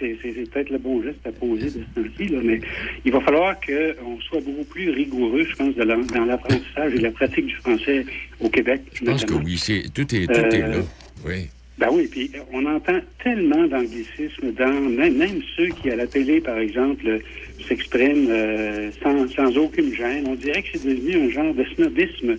peut-être le bon geste à poser de ce temps-ci, mais il va falloir qu'on soit beaucoup plus rigoureux, je pense, dans l'apprentissage et la pratique du français au Québec. Je pense que oui, tout, est, tout est là. Oui. Ben oui, puis on entend tellement d'anglicisme dans même, même ceux qui à la télé, par exemple, s'expriment euh, sans, sans aucune gêne. On dirait que c'est devenu un genre de snobisme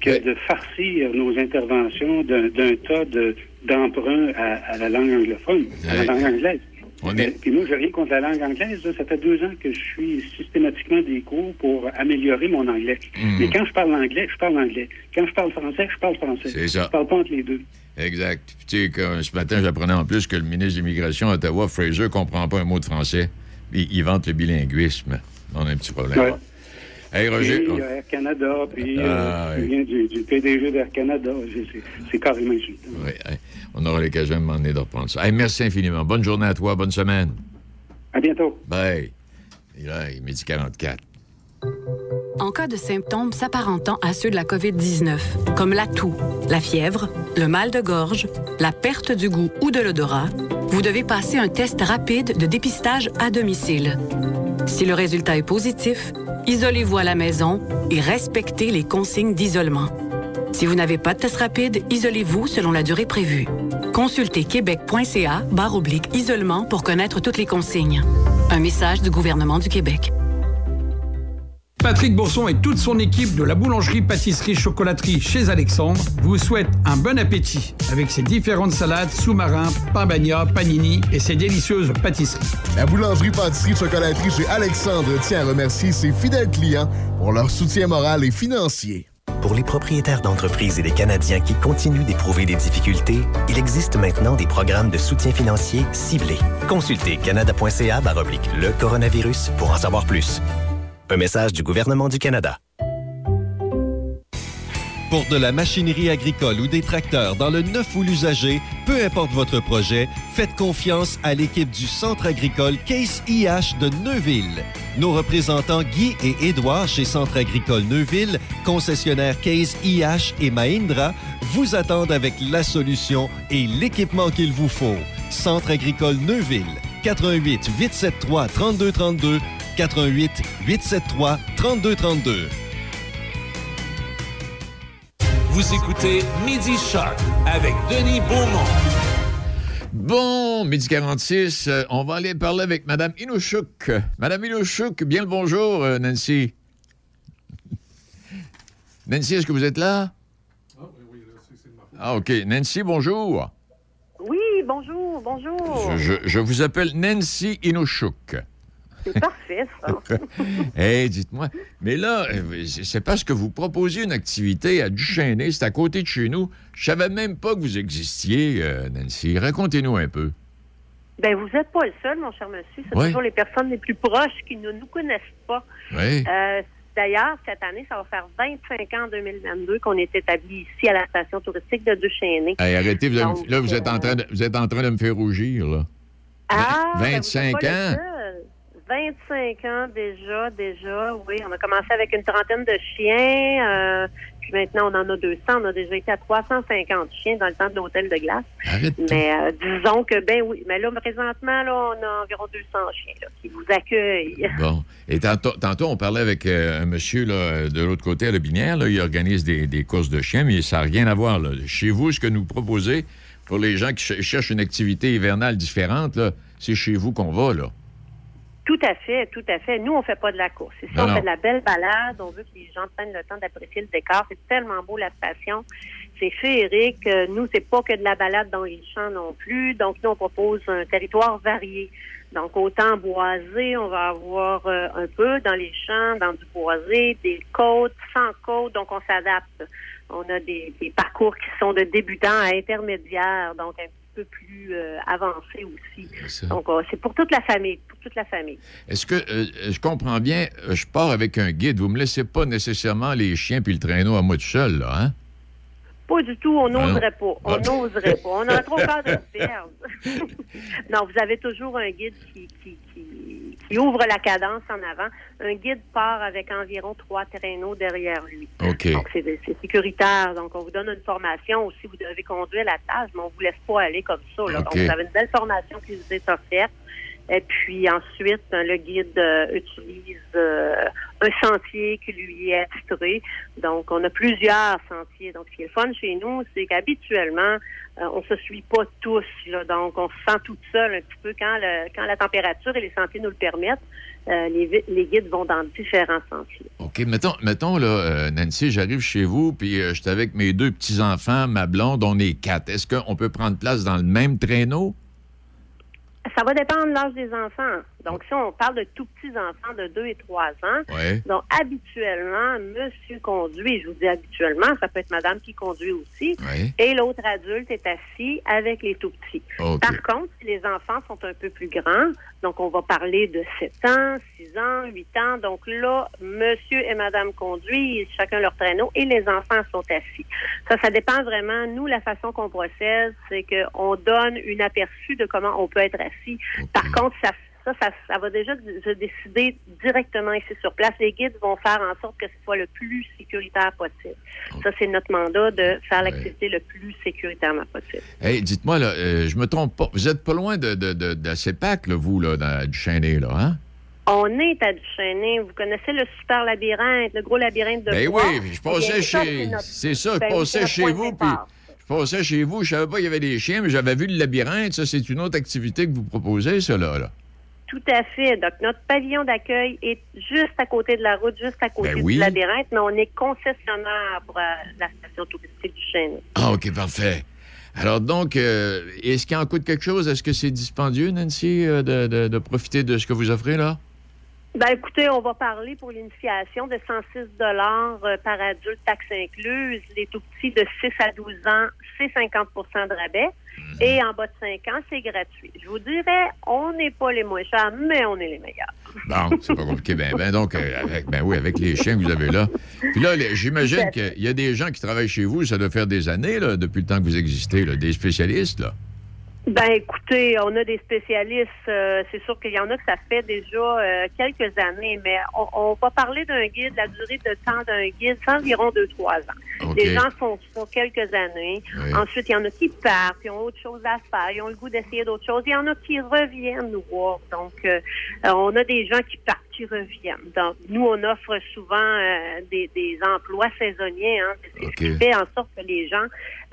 que de farcir nos interventions d'un tas de- d'emprunts à, à la langue anglophone, à la langue anglaise. On Euh, Puis moi, j'ai rien contre la langue anglaise. là. Ça fait deux ans que je suis systématiquement des cours pour améliorer mon anglais. Mhm. Mais quand je parle anglais, je parle anglais. Quand je parle français, je parle français. C'est ça. Je parle pas entre les deux. Exact. Puis, tu sais, ce matin, j'apprenais en plus que le ministre de l'Immigration à Ottawa, Fraser, comprend pas un mot de français. Il, il vante le bilinguisme. On a un petit problème. Ouais. Hey, Roger. Il y a Air Canada, puis Ah, euh, oui. qui vient du, du PDG d'Air Canada. C'est- carrément insultant. Oui, hey, on aura l'occasion de m'en de reprendre ça. Hey, merci infiniment. Bonne journée à toi. Bonne semaine. À bientôt. Bye. Et là, il est midi 44. En cas de symptômes s'apparentant à ceux de la COVID-19, comme la toux, la fièvre, le mal de gorge, la perte du goût ou de l'odorat, vous devez passer un test rapide de dépistage à domicile. Si le résultat est positif, isolez-vous à la maison et respectez les consignes d'isolement. Si vous n'avez pas de test rapide, isolez-vous selon la durée prévue. Consultez québec.ca barre oblique isolement pour connaître toutes les consignes. Un message du gouvernement du Québec. Patrick Bourson et toute son équipe de la boulangerie-pâtisserie-chocolaterie chez Alexandre vous souhaitent un bon appétit avec ses différentes salades, sous-marins, pain bagna, panini et ses délicieuses pâtisseries. La boulangerie-pâtisserie-chocolaterie chez Alexandre tient à remercier ses fidèles clients pour leur soutien moral et financier. Pour les propriétaires d'entreprises et les Canadiens qui continuent d'éprouver des difficultés, il existe maintenant des programmes de soutien financier ciblés. Consultez canada.ca le coronavirus pour en savoir plus. Un message du gouvernement du Canada. Pour de la machinerie agricole ou des tracteurs dans le neuf ou l'usager, peu importe votre projet, faites confiance à l'équipe du Centre agricole Case IH de Neuville. Nos représentants Guy et Édouard chez Centre agricole Neuville, concessionnaire Case IH et Mahindra, vous attendent avec la solution et l'équipement qu'il vous faut. Centre agricole Neuville, 88 873 3232, 88 873 3232. Vous écoutez Midi Shark avec Denis Beaumont. Bon, midi 46, euh, on va aller parler avec Mme Inouchouk. Mme Inouchouk, bien le bonjour, euh, Nancy. Nancy, est-ce que vous êtes là? Ah, OK. Nancy, bonjour. Oui, bonjour, bonjour. Je, je vous appelle Nancy Inouchouk. C'est parfait, ça. [LAUGHS] Hey, dites-moi, mais là, euh, c'est c'est parce que vous proposez une activité à Duchesnay, c'est à côté de chez nous. Je savais même pas que vous existiez, euh, Nancy. Racontez-nous un peu. Ben, vous n'êtes pas le seul, mon cher monsieur. C'est Oui. toujours les personnes les plus proches qui ne nous connaissent pas. Oui. Euh, D'ailleurs, cette année, ça va faire 25 ans en 2022 qu'on est établi ici à la station touristique de Duchesnay. Hey, arrêtez, vous, Donc, là, vous êtes, en euh, train de, vous êtes en train de me faire rougir, là. Ah, ben, vous êtes 25 pas le ans? Seul. 25 ans déjà, déjà, oui. On a commencé avec une trentaine de chiens, euh, puis maintenant on en a 200. On a déjà été à 350 chiens dans le temps de l'hôtel de glace. Arrête. Mais euh, disons que, ben oui. Mais là, présentement, là, on a environ 200 chiens là, qui vous accueillent. [LAUGHS] Bon. Et tantôt, tantôt, on parlait avec euh, un monsieur là, de l'autre côté à la Binière. Là, il organise des, des courses de chiens, mais ça n'a rien à voir. Là. Chez vous, ce que nous proposez pour les gens qui ch- cherchent une activité hivernale différente, c'est chez vous qu'on va. Là. Tout à fait, tout à fait. Nous, on fait pas de la course. C'est ça, Non, on fait de la belle balade. On veut que les gens prennent le temps d'apprécier le décor. C'est tellement beau, la station. C'est féerique. Euh, Nous, c'est pas que de la balade dans les champs non plus. Donc, nous, on propose un territoire varié. Donc, autant boisé, on va avoir euh, un peu dans les champs, dans du boisé, des côtes, sans côtes. Donc, on s'adapte. On a des, des parcours qui sont de débutants à intermédiaires, donc un petit peu plus euh, avancés aussi. Donc, c'est pour toute la famille, pour toute la famille. Est-ce que euh, je comprends bien, euh, je pars avec un guide. Vous me laissez pas nécessairement les chiens puis le traîneau à moi tout seul, là, hein? Pas du tout, on n'oserait pas. On Ah. n'oserait pas. On a trop peur de se [LAUGHS] perdre. [LAUGHS] non, vous avez toujours un guide qui, qui, qui, qui ouvre la cadence en avant. Un guide part avec environ trois traîneaux derrière lui. OK. Donc, c'est c'est sécuritaire. Donc, on vous donne une formation aussi. Vous devez conduire la tâche, mais on vous laisse pas aller comme ça. là. Donc, vous avez une belle formation qui vous est offerte. Et puis ensuite, euh, le guide euh, utilise euh, un sentier qui lui est attitré. Donc, on a plusieurs sentiers. Donc, ce qui est le fun chez nous, c'est qu'habituellement, euh, on se suit pas tous. Là. Donc, on se sent toute seule un petit peu quand, le, quand la température et les sentiers nous le permettent. euh, les, les guides vont dans différents sentiers. OK, mettons, mettons là, euh, Nancy, j'arrive chez vous, puis je suis avec mes deux petits-enfants, ma blonde, on est quatre. Est-ce qu'on peut prendre place dans le même traîneau? Ça va dépendre de l'âge des enfants. Donc, si on parle de tout petits enfants de 2 et 3 ans, Ouais. donc habituellement, monsieur conduit. Je vous dis habituellement, ça peut être madame qui conduit aussi. Ouais. Et l'autre adulte est assis avec les tout petits. Par contre, si les enfants sont un peu plus grands, donc on va parler de 7 ans, 6 ans, 8 ans. Donc là, monsieur et madame conduisent chacun leur traîneau et les enfants sont assis. Ça, ça dépend vraiment. Nous, la façon qu'on procède, c'est qu'on donne une aperçu de comment on peut être assis. Par contre, ça ça, ça, ça va déjà se décider directement ici sur place. Les guides vont faire en sorte que ce soit le plus sécuritaire possible. Ça, c'est notre mandat de faire l'activité le plus sécuritairement possible. Hey, dites-moi, là, euh, je me trompe pas. Vous êtes pas loin de, de, de, de la CEPAC, là, vous, là, dans, du là, hein? On est à Duchesnay. Vous connaissez le super labyrinthe, le gros labyrinthe de Ben bois? oui, je passais chez. c'est ça, je ben, passais chez vous, puis. Je passais chez vous, je savais pas qu'il y avait des chiens, mais j'avais vu le labyrinthe. Ça, c'est une autre activité que vous proposez, ça, là. Tout à fait. Donc, notre pavillon d'accueil est juste à côté de la route, juste à côté Ben oui. du labyrinthe, mais on est concessionnaire pour euh, la station touristique du Chêne. Ah, OK, parfait. Alors, donc, euh, est-ce qu'il en coûte quelque chose? Est-ce que c'est dispendieux, Nancy, euh, de, de- de profiter de ce que vous offrez, là? Ben, écoutez, on va parler pour l'initiation de 106 dollars euh, par adulte, taxes incluses. Les tout petits de 6 à 12 ans, c'est 50% de rabais. Mhm. Et en bas de 5 ans, c'est gratuit. Je vous dirais, on n'est pas les moins chers, mais on est les meilleurs. Bon, c'est pas compliqué. Ben, ben donc, euh, avec, ben oui, avec les chiens que vous avez là. Puis là, j'imagine qu'il y a des gens qui travaillent chez vous, ça doit faire des années, là, depuis le temps que vous existez, là, des spécialistes, là. Ben écoutez, on a des spécialistes. euh, c'est sûr qu'il y en a que ça fait déjà euh, quelques années, mais on, on va parler d'un guide. La durée de temps d'un guide, c'est environ deux trois ans. OK. Les gens font ça quelques années. Oui. Ensuite, il y en a qui partent, ils ont autre chose à faire, ils ont le goût d'essayer d'autres choses. Il y en a qui reviennent nous voir. Donc, euh, on a des gens qui partent, qui reviennent. Donc, nous, on offre souvent euh, des, des emplois saisonniers. Hein, C'est ce qui fait en sorte que les gens,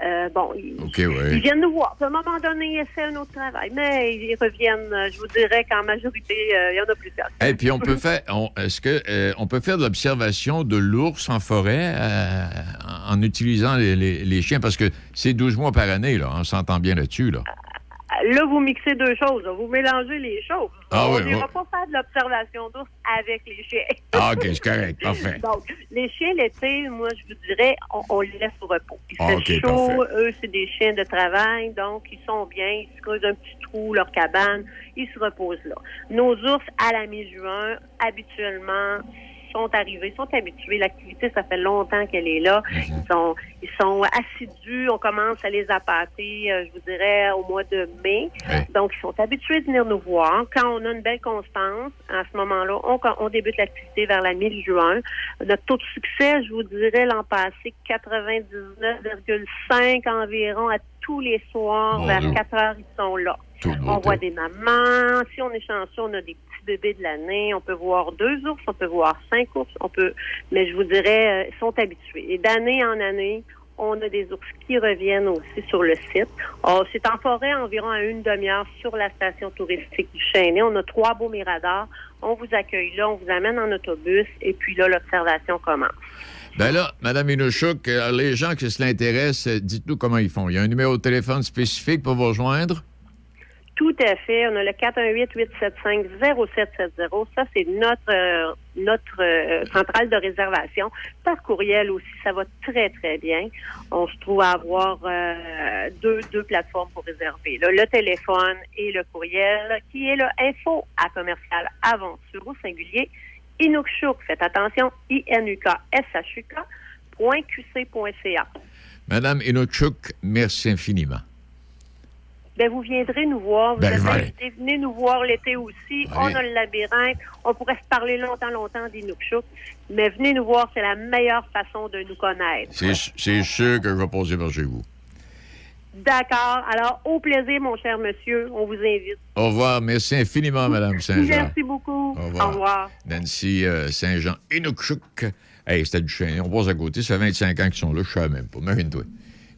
euh, bon, ils, OK, ouais. ils viennent nous voir. Puis, à un moment donné, ils essaient un autre travail. Mais ils reviennent, euh, je vous dirais qu'en majorité, euh, il y en a plusieurs. Et puis on peut faire, est-ce que on peut faire de l'observation de l'ours en forêt en, en utilisant les, les- les chiens? Parce que c'est 12 mois par année là, on s'entend bien là-dessus là. Là, vous mixez deux choses. Vous mélangez les choses. Ah on oui, n'ira oui. pas faire de l'observation d'ours avec les chiens. Ah ok, c'est correct, [LAUGHS] parfait. Donc, les chiens l'été, moi, je vous dirais, on, on les laisse au repos. Il Ah, fait ok, chaud, parfait. eux, c'est des chiens de travail, donc ils sont bien, ils se creusent un petit trou, leur cabane, ils se reposent là. Nos ours, à la mi-juin, habituellement, sont arrivés, sont habitués. L'activité, ça fait longtemps qu'elle est là. Ils sont, ils sont assidus. On commence à les appâter, euh, je vous dirais, au mois de mai. Donc, ils sont habitués de venir nous voir. Quand on a une belle constance, à ce moment-là, on, on débute l'activité vers la mi-juin. Notre taux de succès, je vous dirais, l'an passé, 99,5 environ à tous les soirs, vers Dieu. 4 heures, ils sont là. On voit des mamans. Si on est chanceux, on a des petits bébés de l'année. On peut voir deux ours, on peut voir cinq ours, on peut. Mais je vous dirais, euh, ils sont habitués. Et d'année en année, on a des ours qui reviennent aussi sur le site. Oh, c'est en forêt environ à une demi-heure sur la station touristique du Chêné. On a trois beaux miradors. On vous accueille là, on vous amène en autobus et puis là, l'observation commence. Ben là, Madame Inouchouk, euh, les gens qui se l'intéressent, dites-nous comment ils font. Il y a un numéro de téléphone spécifique pour vous rejoindre? Tout à fait. On a le 418-875-0770. Ça, c'est notre euh, notre euh, centrale de réservation. Par courriel aussi, ça va très, très bien. On se trouve à avoir euh, deux, deux plateformes pour réserver. le téléphone et le courriel, qui est le info à commercial aventure au singulier. Inukshuk, faites attention, I-N-U-K-S-H-U-K, point QC.ca. Madame Inochuk, merci infiniment. Ben, vous viendrez nous voir. Vous Ben, êtes invités. Venez nous voir l'été aussi. On a le labyrinthe. On pourrait se parler longtemps, longtemps d'Inukshuk. Mais venez nous voir. C'est la meilleure façon de nous connaître. C'est sûr que je vais passer par chez vous. D'accord. Alors, au plaisir, mon cher monsieur. On vous invite. Au revoir. Merci infiniment, Madame [LAUGHS] Saint-Jean. Merci beaucoup. Au revoir. Au revoir. Nancy euh, Saint-Jean Inoukchouk. Hey, c'était du chien. On passe à côté. Ça fait 25 ans qu'ils sont là. Je savais même pas. Imagine-toi.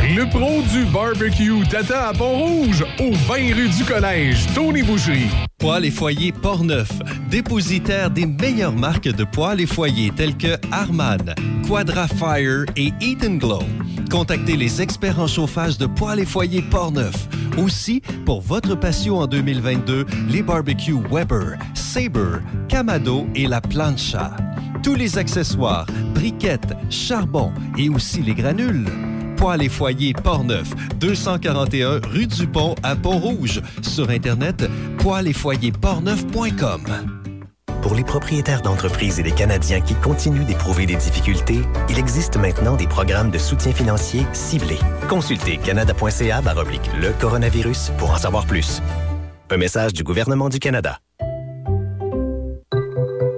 Le pro du barbecue Tata à Pont-Rouge, au 20 rue du Collège, Tony Boucherie. Poêles et foyers Portneuf, dépositaire des meilleures marques de poêles et foyers tels que Harman, Quadra Fire et Eat Glow. Contactez les experts en chauffage de poêles et foyers Portneuf. Aussi, pour votre patio en 2022, les barbecues Weber, Sabre, Camado et la Plancha. Tous les accessoires, briquettes, charbon et aussi les granules. Poêles et foyers Portneuf, 241 rue du Pont à Pont-Rouge. Sur Internet, poêles et portneuf.com. Pour les propriétaires d'entreprises et les Canadiens qui continuent d'éprouver des difficultés, il existe maintenant des programmes de soutien financier ciblés. Consultez canada.ca le coronavirus pour en savoir plus. Un message du gouvernement du Canada.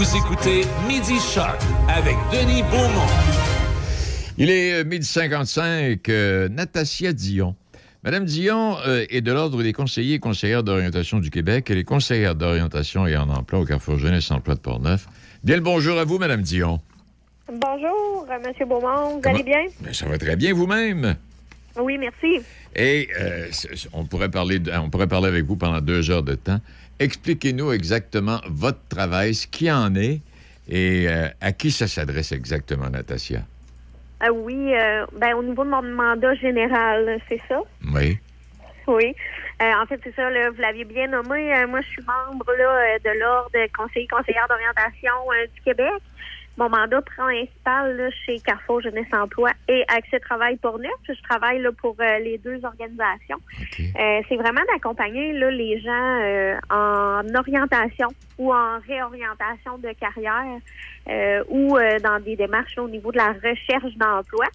Vous écoutez Midi Shark avec Denis Beaumont. Il est euh, midi 55. euh, Natasia Dion. Madame Dion euh, est de l'Ordre des conseillers et conseillères d'orientation du Québec. Elle est conseillère d'orientation et en emploi au Carrefour Jeunesse Emploi de Portneuf. Bien le bonjour à vous, Madame Dion. Bonjour, Monsieur Beaumont. Vous Comment- allez bien? Ben, ça va très bien vous-même. Oui, merci. Et euh, c- c- on, pourrait parler de- on pourrait parler avec vous pendant deux heures de temps. Expliquez-nous exactement votre travail, ce qui en est et euh, à qui ça s'adresse exactement, Natasia? Euh, oui, euh, ben, au niveau de mon mandat général, c'est ça? Oui. Oui. Euh, en fait, c'est ça, là, vous l'aviez bien nommé. euh, moi, je suis membre là, de l'Ordre conseiller conseillère d'orientation du Québec. Mon mandat principal là, chez Carrefour Jeunesse Emploi et Accès Travail pour Neuf. Je travaille là, pour euh, les deux organisations. Euh, c'est vraiment d'accompagner là, les gens euh, en orientation ou en réorientation de carrière euh, ou euh, dans des démarches là, au niveau de la recherche d'emploi.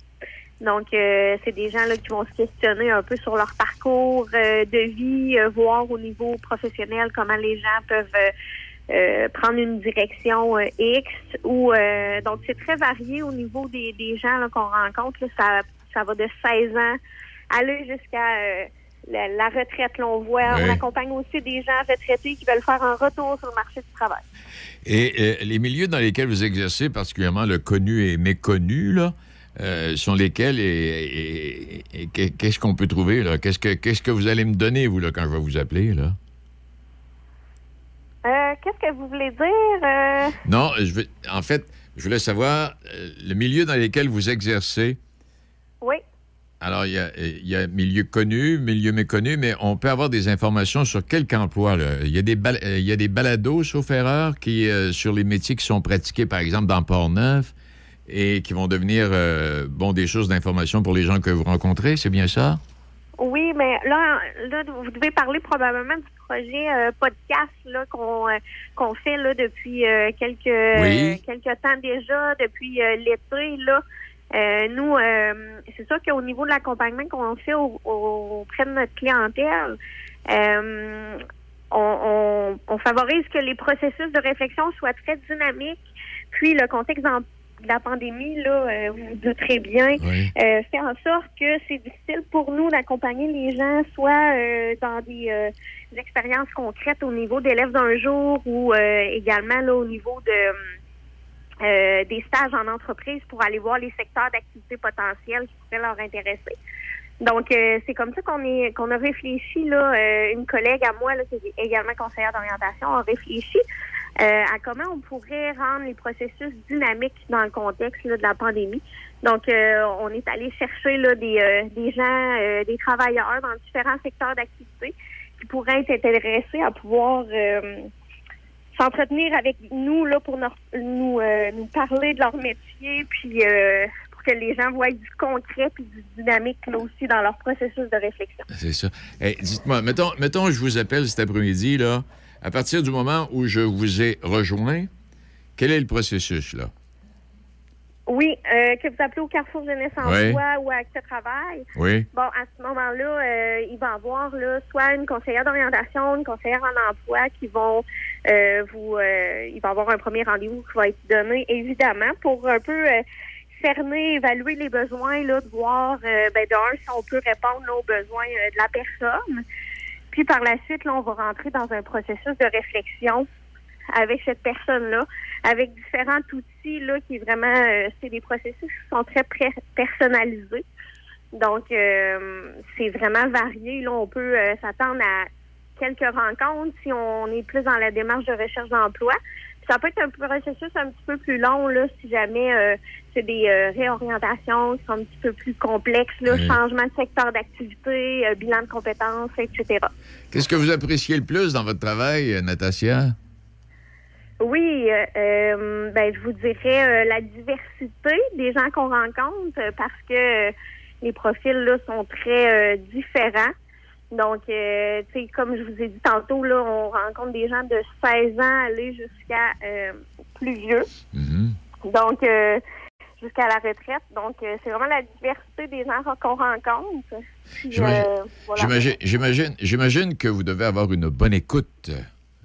Donc, euh, c'est des gens là, qui vont se questionner un peu sur leur parcours euh, de vie, euh, voir au niveau professionnel comment les gens peuvent euh, prendre une direction euh, X. Ou euh, donc, c'est très varié au niveau des, des gens qu'on rencontre. là. ça, ça va de 16 ans aller jusqu'à euh, la, la retraite. Là, on voit, Oui. on accompagne aussi des gens retraités qui veulent faire un retour sur le marché du travail. Et les milieux dans lesquels vous exercez, particulièrement le connu et méconnu, là, sont lesquels et, et- et qu'est- qu'est-ce qu'on peut trouver? là? Qu'est-ce que, qu'est-ce que vous allez me donner, vous, là, quand je vais vous appeler? Là? Euh, Qu'est-ce que vous voulez dire? Euh, Non, je veux, en fait, je voulais savoir euh, le milieu dans lequel vous exercez. oui. Alors, il y a, il y a milieu connu, milieu méconnu, mais on peut avoir des informations sur quelques emplois. là. Il, y a des bal- il y a des balados, sauf erreur, qui, euh, sur les métiers qui sont pratiqués, par exemple, dans Port-Neuf, et qui vont devenir euh, bon, des choses d'information pour les gens que vous rencontrez. C'est bien ça? Oui, mais là, là, vous devez parler probablement du projet euh, podcast là qu'on euh, qu'on fait là depuis euh, quelques Oui. quelques temps déjà, depuis euh, l'été là. Euh, nous, euh, c'est sûr qu'au niveau de l'accompagnement qu'on fait au- au- auprès de notre clientèle, euh, on, on- on favorise que les processus de réflexion soient très dynamiques, puis le contexte de la pandémie, là, euh, vous vous douterez bien, Oui. euh, fait en sorte que c'est difficile pour nous d'accompagner les gens, soit euh, dans des, des expériences concrètes au niveau d'élèves d'un jour ou également là, au niveau de euh, des stages en entreprise pour aller voir les secteurs d'activité potentiels qui pourraient leur intéresser. Donc, euh, c'est comme ça qu'on est qu'on a réfléchi, là, euh, une collègue à moi, là, qui est également conseillère d'orientation, a réfléchi euh, à comment on pourrait rendre les processus dynamiques dans le contexte de la pandémie. Donc, euh, on est allé chercher là, des, euh, des gens, des travailleurs dans différents secteurs d'activité qui pourraient être intéressés à pouvoir s'entretenir avec nous là pour nous, nous, parler de leur métier, puis pour que les gens voient du concret puis du dynamique là aussi dans leur processus de réflexion. C'est ça. Hey, Dites-moi, mettons, mettons, je vous appelle cet après-midi, là. À partir du moment où je vous ai rejoint, quel est le processus, là? Oui, euh, que vous appelez au Carrefour Jeunesse Oui. Emploi ou à Accès Travail. Oui. Bon, à ce moment-là, euh, il va y avoir là, soit une conseillère d'orientation, une conseillère en emploi qui vont euh, vous euh, il va y avoir un premier rendez-vous qui va être donné, évidemment, pour un peu cerner, évaluer les besoins, là, de voir ben, d'un, si on peut répondre aux besoins de la personne. Puis par la suite, là, on va rentrer dans un processus de réflexion avec cette personne-là, avec différents outils là, qui vraiment, euh, c'est des processus qui sont très personnalisés. Donc, euh, c'est vraiment varié. Là, on peut euh, s'attendre à quelques rencontres si on est plus dans la démarche de recherche d'emploi. Ça peut être un processus un petit peu plus long là, si jamais euh, c'est des euh, réorientations qui sont un petit peu plus complexes, là, changement de secteur d'activité, euh, bilan de compétences, etc. Qu'est-ce que vous appréciez le plus dans votre travail, Natasia? Oui, ben, je vous dirais la diversité des gens qu'on rencontre parce que les profils là sont très différents. Donc, euh, tu sais, comme je vous ai dit tantôt, là, on rencontre des gens de 16 ans aller jusqu'à euh, plus vieux. Donc, euh, jusqu'à la retraite. Donc, euh, c'est vraiment la diversité des gens qu'on rencontre. J'imagine- voilà. J'imagine, j'imagine, j'imagine que vous devez avoir une bonne écoute.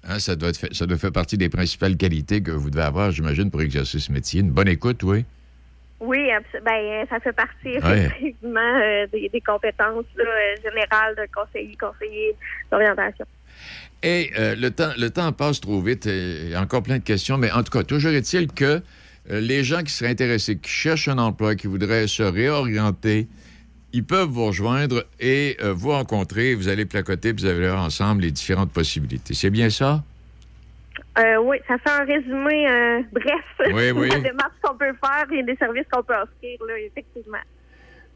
Hein, ça, doit être fait- ça doit faire partie des principales qualités que vous devez avoir, j'imagine, pour exercer ce métier. Une bonne écoute, oui. Oui, ben, ça fait partie Ouais. effectivement euh, des, des compétences là, euh, générales de conseiller, conseiller d'orientation. Et euh, le, temps, le temps passe trop vite. Il y a encore plein de questions, mais en tout cas, toujours est-il que euh, les gens qui seraient intéressés, qui cherchent un emploi, qui voudraient se réorienter, ils peuvent vous rejoindre et vous rencontrer. Vous allez placoter, puis vous allez voir ensemble les différentes possibilités. C'est bien ça? Euh, oui, ça fait un résumé euh, bref Oui, oui. [LAUGHS] de la démarche qu'on peut faire et des services qu'on peut offrir, là, effectivement.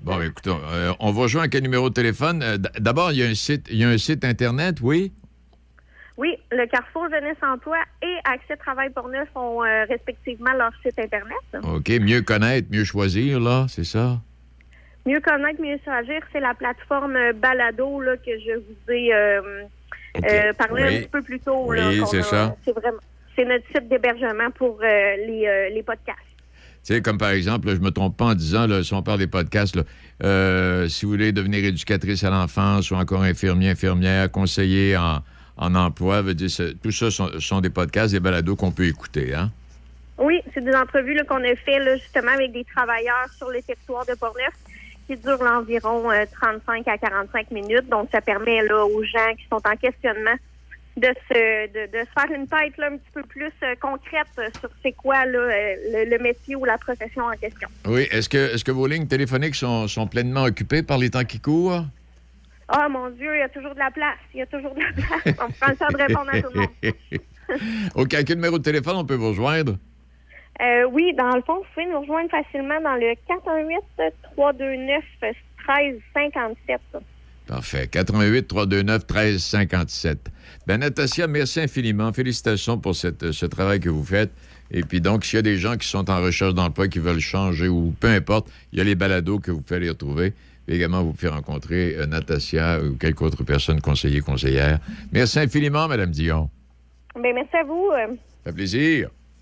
Bon, écoutons, euh, on va jouer à quel numéro de téléphone? D'abord, il y a un site, il y a un site Internet, oui? Oui, le Carrefour Jeunesse Emploi et Accès Travail pour Neuf ont respectivement leur site Internet. OK, mieux connaître, mieux choisir, là, c'est ça? Mieux connaître, mieux choisir, c'est la plateforme Balado là, que je vous ai euh, Oui. un petit peu plus tôt. Oui, c'est ça. C'est vraiment c'est notre site d'hébergement pour euh, les, euh, les podcasts. Tu sais, comme par exemple, là, je me trompe pas en disant, là, si on parle des podcasts, là, euh, si vous voulez devenir éducatrice à l'enfance ou encore infirmier, infirmière, conseiller en, en emploi, veut dire, tout ça sont, sont des podcasts, des balados qu'on peut écouter, hein? Oui, c'est des entrevues qu'on a fait justement avec des travailleurs sur le territoire de Portneuf qui durent l'environ euh, 35 à 45 minutes. Donc, ça permet là, aux gens qui sont en questionnement de se, de, de se faire une tête là, un petit peu plus euh, concrète euh, sur c'est quoi là, euh, le, le métier ou la profession en question. Oui, est-ce que, est-ce que vos lignes téléphoniques sont, sont pleinement occupées par les temps qui courent? Ah, mon Dieu, il y a toujours de la place. Il y a toujours de la place. On prend le temps de répondre à tout le monde. OK, à quel numéro de téléphone on peut vous rejoindre? Euh, oui, dans le fond, vous pouvez nous rejoindre facilement dans le 418-329-1357. Parfait. 88 329 1357. Ben, Natasia, merci infiniment. Félicitations pour cette, ce travail que vous faites. Et puis, donc, s'il y a des gens qui sont en recherche d'emploi, qui veulent changer ou peu importe, il y a les balados que vous pouvez les retrouver. Également, vous pouvez rencontrer euh, Natasia ou quelque autre personne, conseiller, conseillère. Merci infiniment, Madame Dion. Ben, merci à vous. Euh, Ça fait plaisir.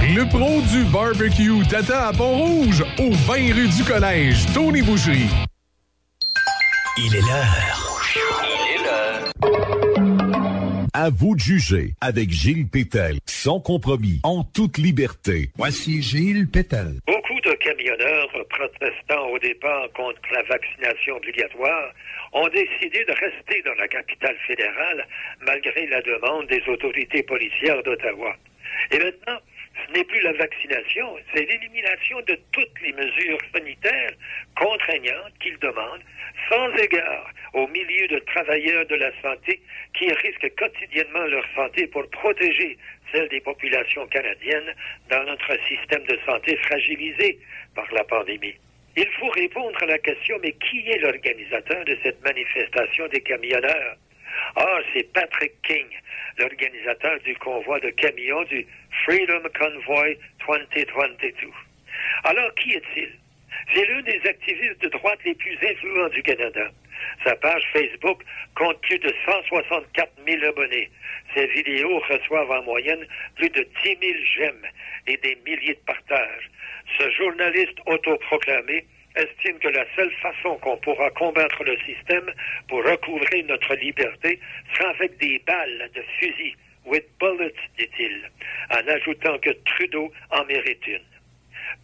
Le pro du barbecue Tata à Pont-Rouge, au 20 rue du Collège, Tony Boucherie. Il est l'heure. Il est l'heure. À vous de juger avec Gilles Pétel, sans compromis, en toute liberté. Voici Gilles Pétel. Beaucoup de camionneurs protestant au départ contre la vaccination obligatoire ont décidé de rester dans la capitale fédérale malgré la demande des autorités policières d'Ottawa. Et maintenant, ce n'est plus la vaccination, c'est l'élimination de toutes les mesures sanitaires contraignantes qu'ils demandent, sans égard aux milliers de travailleurs de la santé qui risquent quotidiennement leur santé pour protéger celle des populations canadiennes dans notre système de santé fragilisé par la pandémie. Il faut répondre à la question, mais qui est l'organisateur de cette manifestation des camionneurs? Ah, c'est Patrick King, l'organisateur du convoi de camions du Freedom Convoy 2022. Alors, qui est-il? C'est l'un des activistes de droite les plus influents du Canada. Sa page Facebook compte plus de 164 000 abonnés. Ses vidéos reçoivent en moyenne plus de 10 000 j'aime et des milliers de partages. Ce journaliste autoproclamé estime que la seule façon qu'on pourra combattre le système pour recouvrer notre liberté sera avec des balles de fusil, with bullets, dit-il, en ajoutant que Trudeau en mérite une.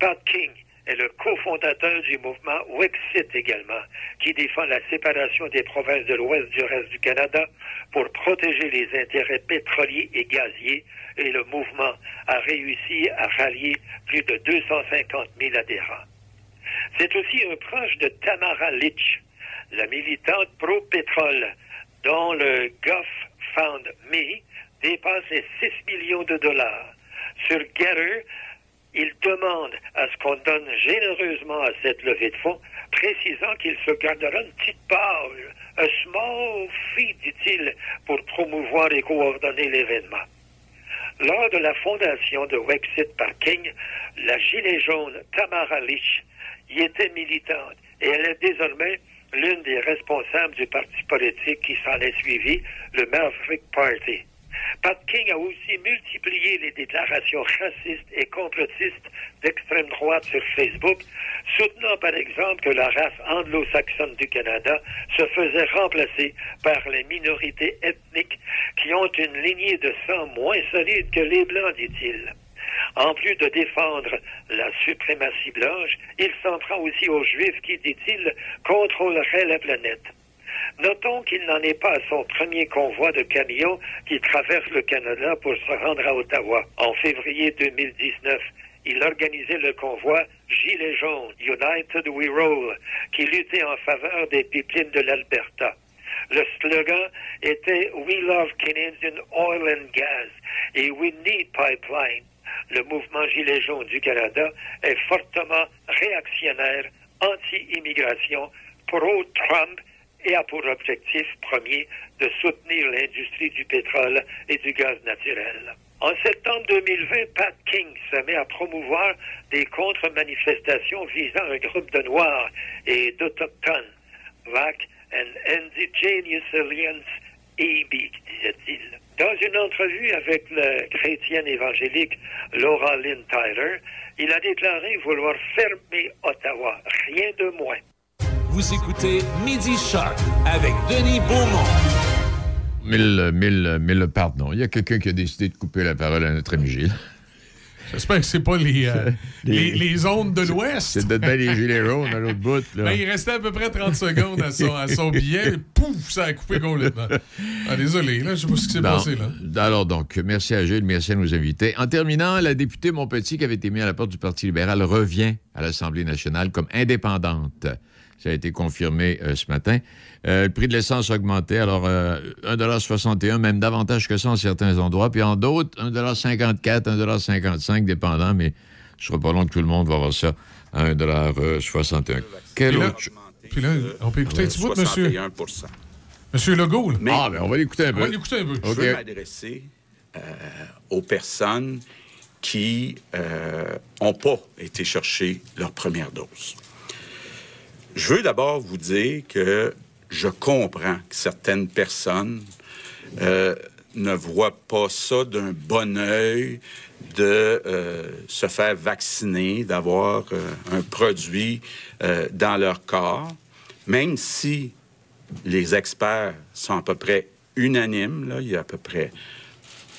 Pat King est le cofondateur du mouvement Wexit également, qui défend la séparation des provinces de l'Ouest du reste du Canada pour protéger les intérêts pétroliers et gaziers, et le mouvement a réussi à rallier plus de 250 000 adhérents. C'est aussi un proche de Tamara Litch, la militante pro-pétrole, dont le Gulf Fund Me dépasse les 6 millions de dollars. Sur Getter, il demande à ce qu'on donne généreusement à cette levée de fonds, précisant qu'il se gardera une petite part, un small fee, dit-il, pour promouvoir et coordonner l'événement. Lors de la fondation de Wexit par King, la gilet jaune Tamara Litch y était militante et elle est désormais l'une des responsables du parti politique qui s'en est suivi, le Maverick Party. Pat King a aussi multiplié les déclarations racistes et complotistes d'extrême droite sur Facebook, soutenant par exemple que la race anglo-saxonne du Canada se faisait remplacer par les minorités ethniques qui ont une lignée de sang moins solide que les Blancs, dit-il. En plus de défendre la suprématie blanche, il s'en prend aussi aux Juifs qui, dit-il, contrôleraient la planète. Notons qu'il n'en est pas à son premier convoi de camions qui traverse le Canada pour se rendre à Ottawa. En février 2019, il organisait le convoi Gilets jaunes, United We Roll, qui luttait en faveur des pipelines de l'Alberta. Le slogan était We love Canadian oil and gas et We need pipeline. Le mouvement Gilets jaunes du Canada est fortement réactionnaire, anti-immigration, pro-Trump et a pour objectif premier de soutenir l'industrie du pétrole et du gaz naturel. En septembre 2020, Pat King se met à promouvoir des contre-manifestations visant un groupe de Noirs et d'Autochtones, VAC and Indigenous Alliance EB, disait-il. Dans une entrevue avec la chrétienne évangélique Laura Lynn Tyler, il a déclaré vouloir fermer Ottawa, rien de moins. Vous écoutez Midi Shark avec Denis Beaumont. Mille, mille, mille pardons. Il y a quelqu'un qui a décidé de couper la parole à notre ami Gilles. J'espère que c'est pas les, euh, les, les, ondes de l'Ouest. C'est de bien les gilets jaunes à l'autre bout. Là. Ben, il restait à peu près 30 secondes à son, à son billet. Et pouf, ça a coupé complètement. Ah, désolé, là, je sais pas ce qui s'est passé. Là. Alors donc, merci à Gilles, merci à nos invités. En terminant, la députée Montpetit, qui avait été mise à la porte du Parti libéral, revient à l'Assemblée nationale comme indépendante. Ça a été confirmé euh, ce matin. Euh, le prix de l'essence a augmenté. Alors, euh, 1,61 même davantage que ça en certains endroits. Puis en d'autres, 1,54 1,55 dépendant. Mais ce sera pas long que tout le monde va voir ça à 1,61 Quel autre... Puis là, on peut écouter un petit bout, monsieur. Monsieur Legault. Mais, ah, ben on va l'écouter un peu. On va l'écouter un peu. Je veux m'adresser euh, aux personnes qui n'ont pas été chercher leur première dose. Je veux d'abord vous dire que je comprends que certaines personnes ne voient pas ça d'un bon œil de euh, se faire vacciner, d'avoir euh, un produit euh, dans leur corps, même si les experts sont à peu près unanimes, là, il y a à peu près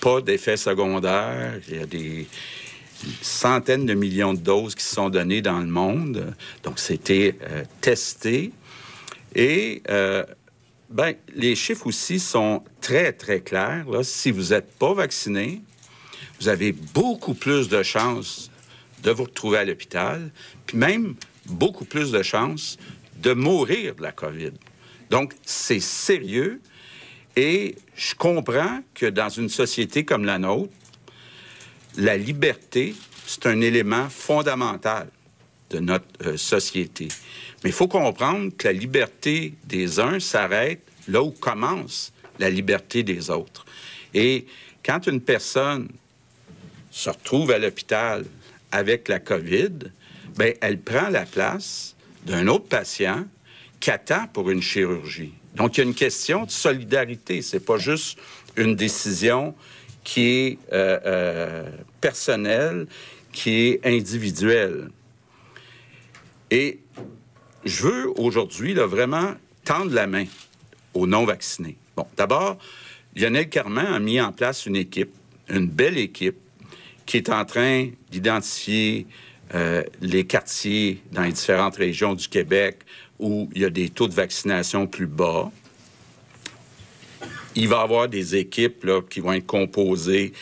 pas d'effets secondaires, il y a des centaines de millions de doses qui sont données dans le monde, donc c'était testé. Et ben, les chiffres aussi sont très, très clairs. Si vous n'êtes pas vacciné, vous avez beaucoup plus de chances de vous retrouver à l'hôpital, puis même beaucoup plus de chances de mourir de la COVID. Donc, c'est sérieux et je comprends que dans une société comme la nôtre, la liberté, c'est un élément fondamental de notre euh, société. Mais il faut comprendre que la liberté des uns s'arrête là où commence la liberté des autres. Et quand une personne se retrouve à l'hôpital avec la COVID, bien, elle prend la place d'un autre patient qui attend pour une chirurgie. Donc, il y a une question de solidarité. C'est pas juste une décision qui est euh, euh, personnelle, qui est individuelle. Et je veux aujourd'hui vraiment tendre la main aux non-vaccinés. Bon, d'abord, Lionel Carman a mis en place une équipe, une belle équipe, qui est en train d'identifier euh, les quartiers dans les différentes régions du Québec où il y a des taux de vaccination plus bas. Il va y avoir des équipes qui vont être composées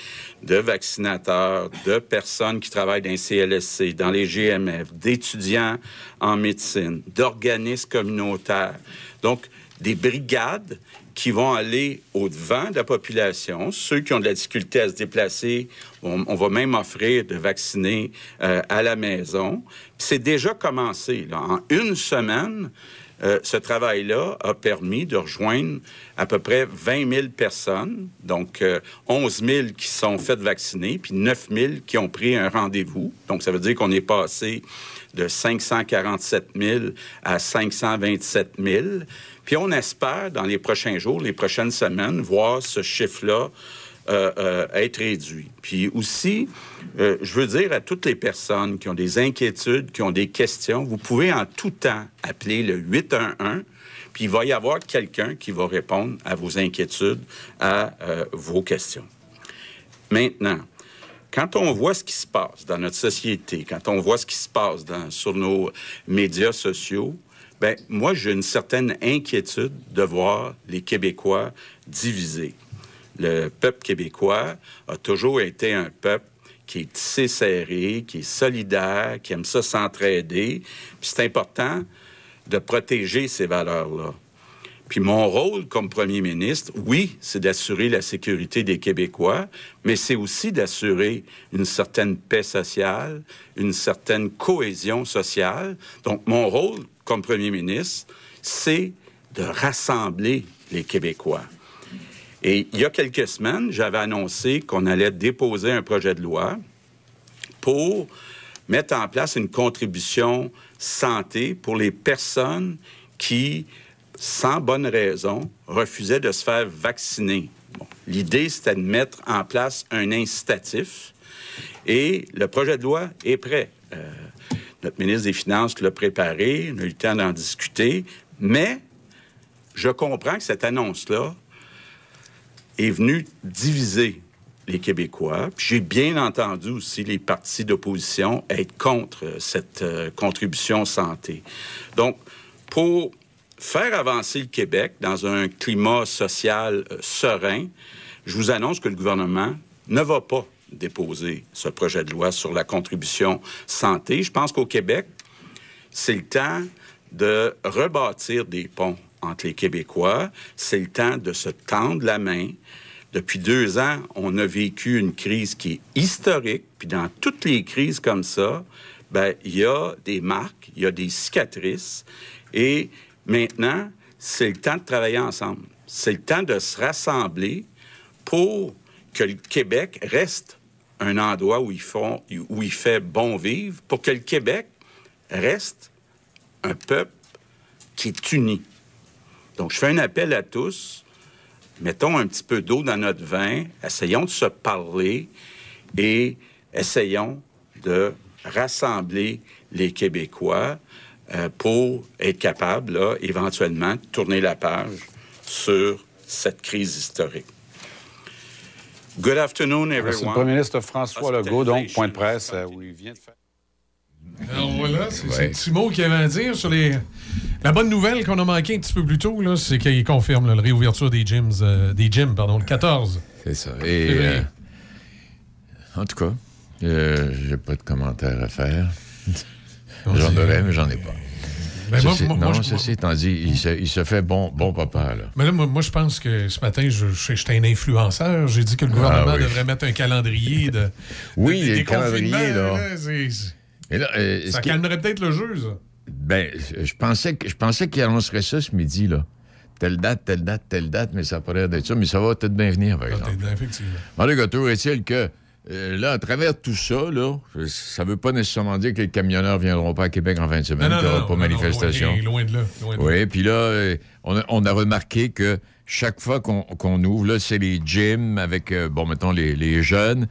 de vaccinateurs, de personnes qui travaillent dans les CLSC, dans les GMF, d'étudiants en médecine, d'organismes communautaires. Donc, des brigades qui vont aller au-devant de la population. Ceux qui ont de la difficulté à se déplacer, on, va même offrir de vacciner euh, à la maison. C'est déjà commencé. En une semaine, euh, ce travail-là a permis de rejoindre à peu près 20 000 personnes, donc 11 euh, 000 qui sont faites vacciner, puis 9 000 qui ont pris un rendez-vous. Donc, ça veut dire qu'on est passé de 547 000 à 527 000. Puis on espère, dans les prochains jours, les prochaines semaines, voir ce chiffre-là être réduit. Puis aussi, euh, je veux dire à toutes les personnes qui ont des inquiétudes, qui ont des questions, vous pouvez en tout temps appeler le 811, puis il va y avoir quelqu'un qui va répondre à vos inquiétudes, à vos questions. Maintenant, quand on voit ce qui se passe dans notre société, quand on voit ce qui se passe sur nos médias sociaux, ben moi, j'ai une certaine inquiétude de voir les Québécois divisés. Le peuple québécois a toujours été un peuple qui est tissé serré, qui est solidaire, qui aime ça s'entraider. Puis c'est important de protéger ces valeurs-là. Puis mon rôle comme premier ministre, oui, c'est d'assurer la sécurité des Québécois, mais c'est aussi d'assurer une certaine paix sociale, une certaine cohésion sociale. Donc mon rôle comme premier ministre, c'est de rassembler les Québécois. Et il y a quelques semaines, j'avais annoncé qu'on allait déposer un projet de loi pour mettre en place une contribution santé pour les personnes qui sans bonne raison, refusait de se faire vacciner. L'idée, c'était de mettre en place un incitatif et le projet de loi est prêt. Euh, notre ministre des Finances l'a préparé, on a eu le temps d'en discuter, mais je comprends que cette annonce-là est venue diviser les Québécois. J'ai bien entendu aussi les partis d'opposition être contre cette euh, contribution santé. Donc, pour faire avancer le Québec dans un climat social euh, serein, je vous annonce que le gouvernement ne va pas déposer ce projet de loi sur la contribution santé. Je pense qu'au Québec, c'est le temps de rebâtir des ponts entre les Québécois. C'est le temps de se tendre la main. Depuis deux ans, on a vécu une crise qui est historique. Puis dans toutes les crises comme ça, ben, il y a des marques, il y a des cicatrices. Et Maintenant, c'est le temps de travailler ensemble. C'est le temps de se rassembler pour que le Québec reste un endroit où, ils font, où il fait bon vivre, pour que le Québec reste un peuple qui est uni. Donc, je fais un appel à tous. Mettons un petit peu d'eau dans notre vin, essayons de se parler et essayons de rassembler les Québécois euh, pour être capables, là, éventuellement, de tourner la page sur cette crise historique. Good afternoon, C'est le everyone. premier ministre François Legault, donc, point de presse, euh, où il vient de faire. Alors voilà, c'est Ouais. petit mot qu'il y avait à dire sur les. La bonne nouvelle qu'on a manqué un petit peu plus tôt, là, c'est qu'il confirme là, la réouverture des gyms, euh, des gyms pardon, le 14. C'est ça. Et, euh, en tout cas, euh, j'ai pas de commentaires à faire. j'en aurais, mais j'en ai pas. Ben, moi- Ceci- moi- moi, non, ceci étant dit, il se, il se fait bon, bon papa, là. Mais là, moi, je pense que ce matin, j'étais un influenceur. J'ai dit que le gouvernement Ah oui. devrait mettre un calendrier de. Oui, de- des calendrier, confinements, là. Et là, euh, Ça calmerait peut-être le jeu, ça. Ben, je pensais, que- je pensais qu'il annoncerait ça ce midi, là. Telle date, telle date, telle date, mais ça l'air d'être ça, mais ça va peut-être bien venir, par exemple. Effectivement. En tout est-il que, euh, là, à travers tout ça, là, ça ne veut pas nécessairement dire que les camionneurs ne viendront pas à Québec en fin de semaine, Non, pas manifestation. loin- loin de là, loin de là. Oui, puis là, euh, on a, on a remarqué que chaque fois qu'on ouvre, là, c'est les gyms avec, euh, bon, mettons, les, les jeunes.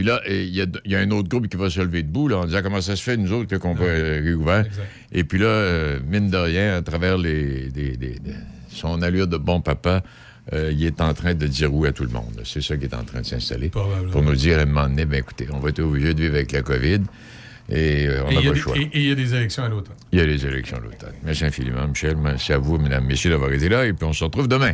Puis là, il y, a, il y a un autre groupe qui va se lever debout, là, en disant comment ça se fait, nous autres, qu'on peut euh, réouvert. Et puis là, euh, mine de rien, à travers les, des- des- des- son allure de bon papa, euh, il est en train de dire oui à tout le monde. C'est ça qui est en train de s'installer. Pour nous dire à un moment donné, ben écoutez, on va être obligé de vivre avec la COVID et euh, on n'a pas le des- choix. Et il y a des élections à l'automne. Il y a les élections à l'automne. Merci infiniment, Michel. Merci à vous, mesdames, messieurs, d'avoir été là. Et puis, on se retrouve demain.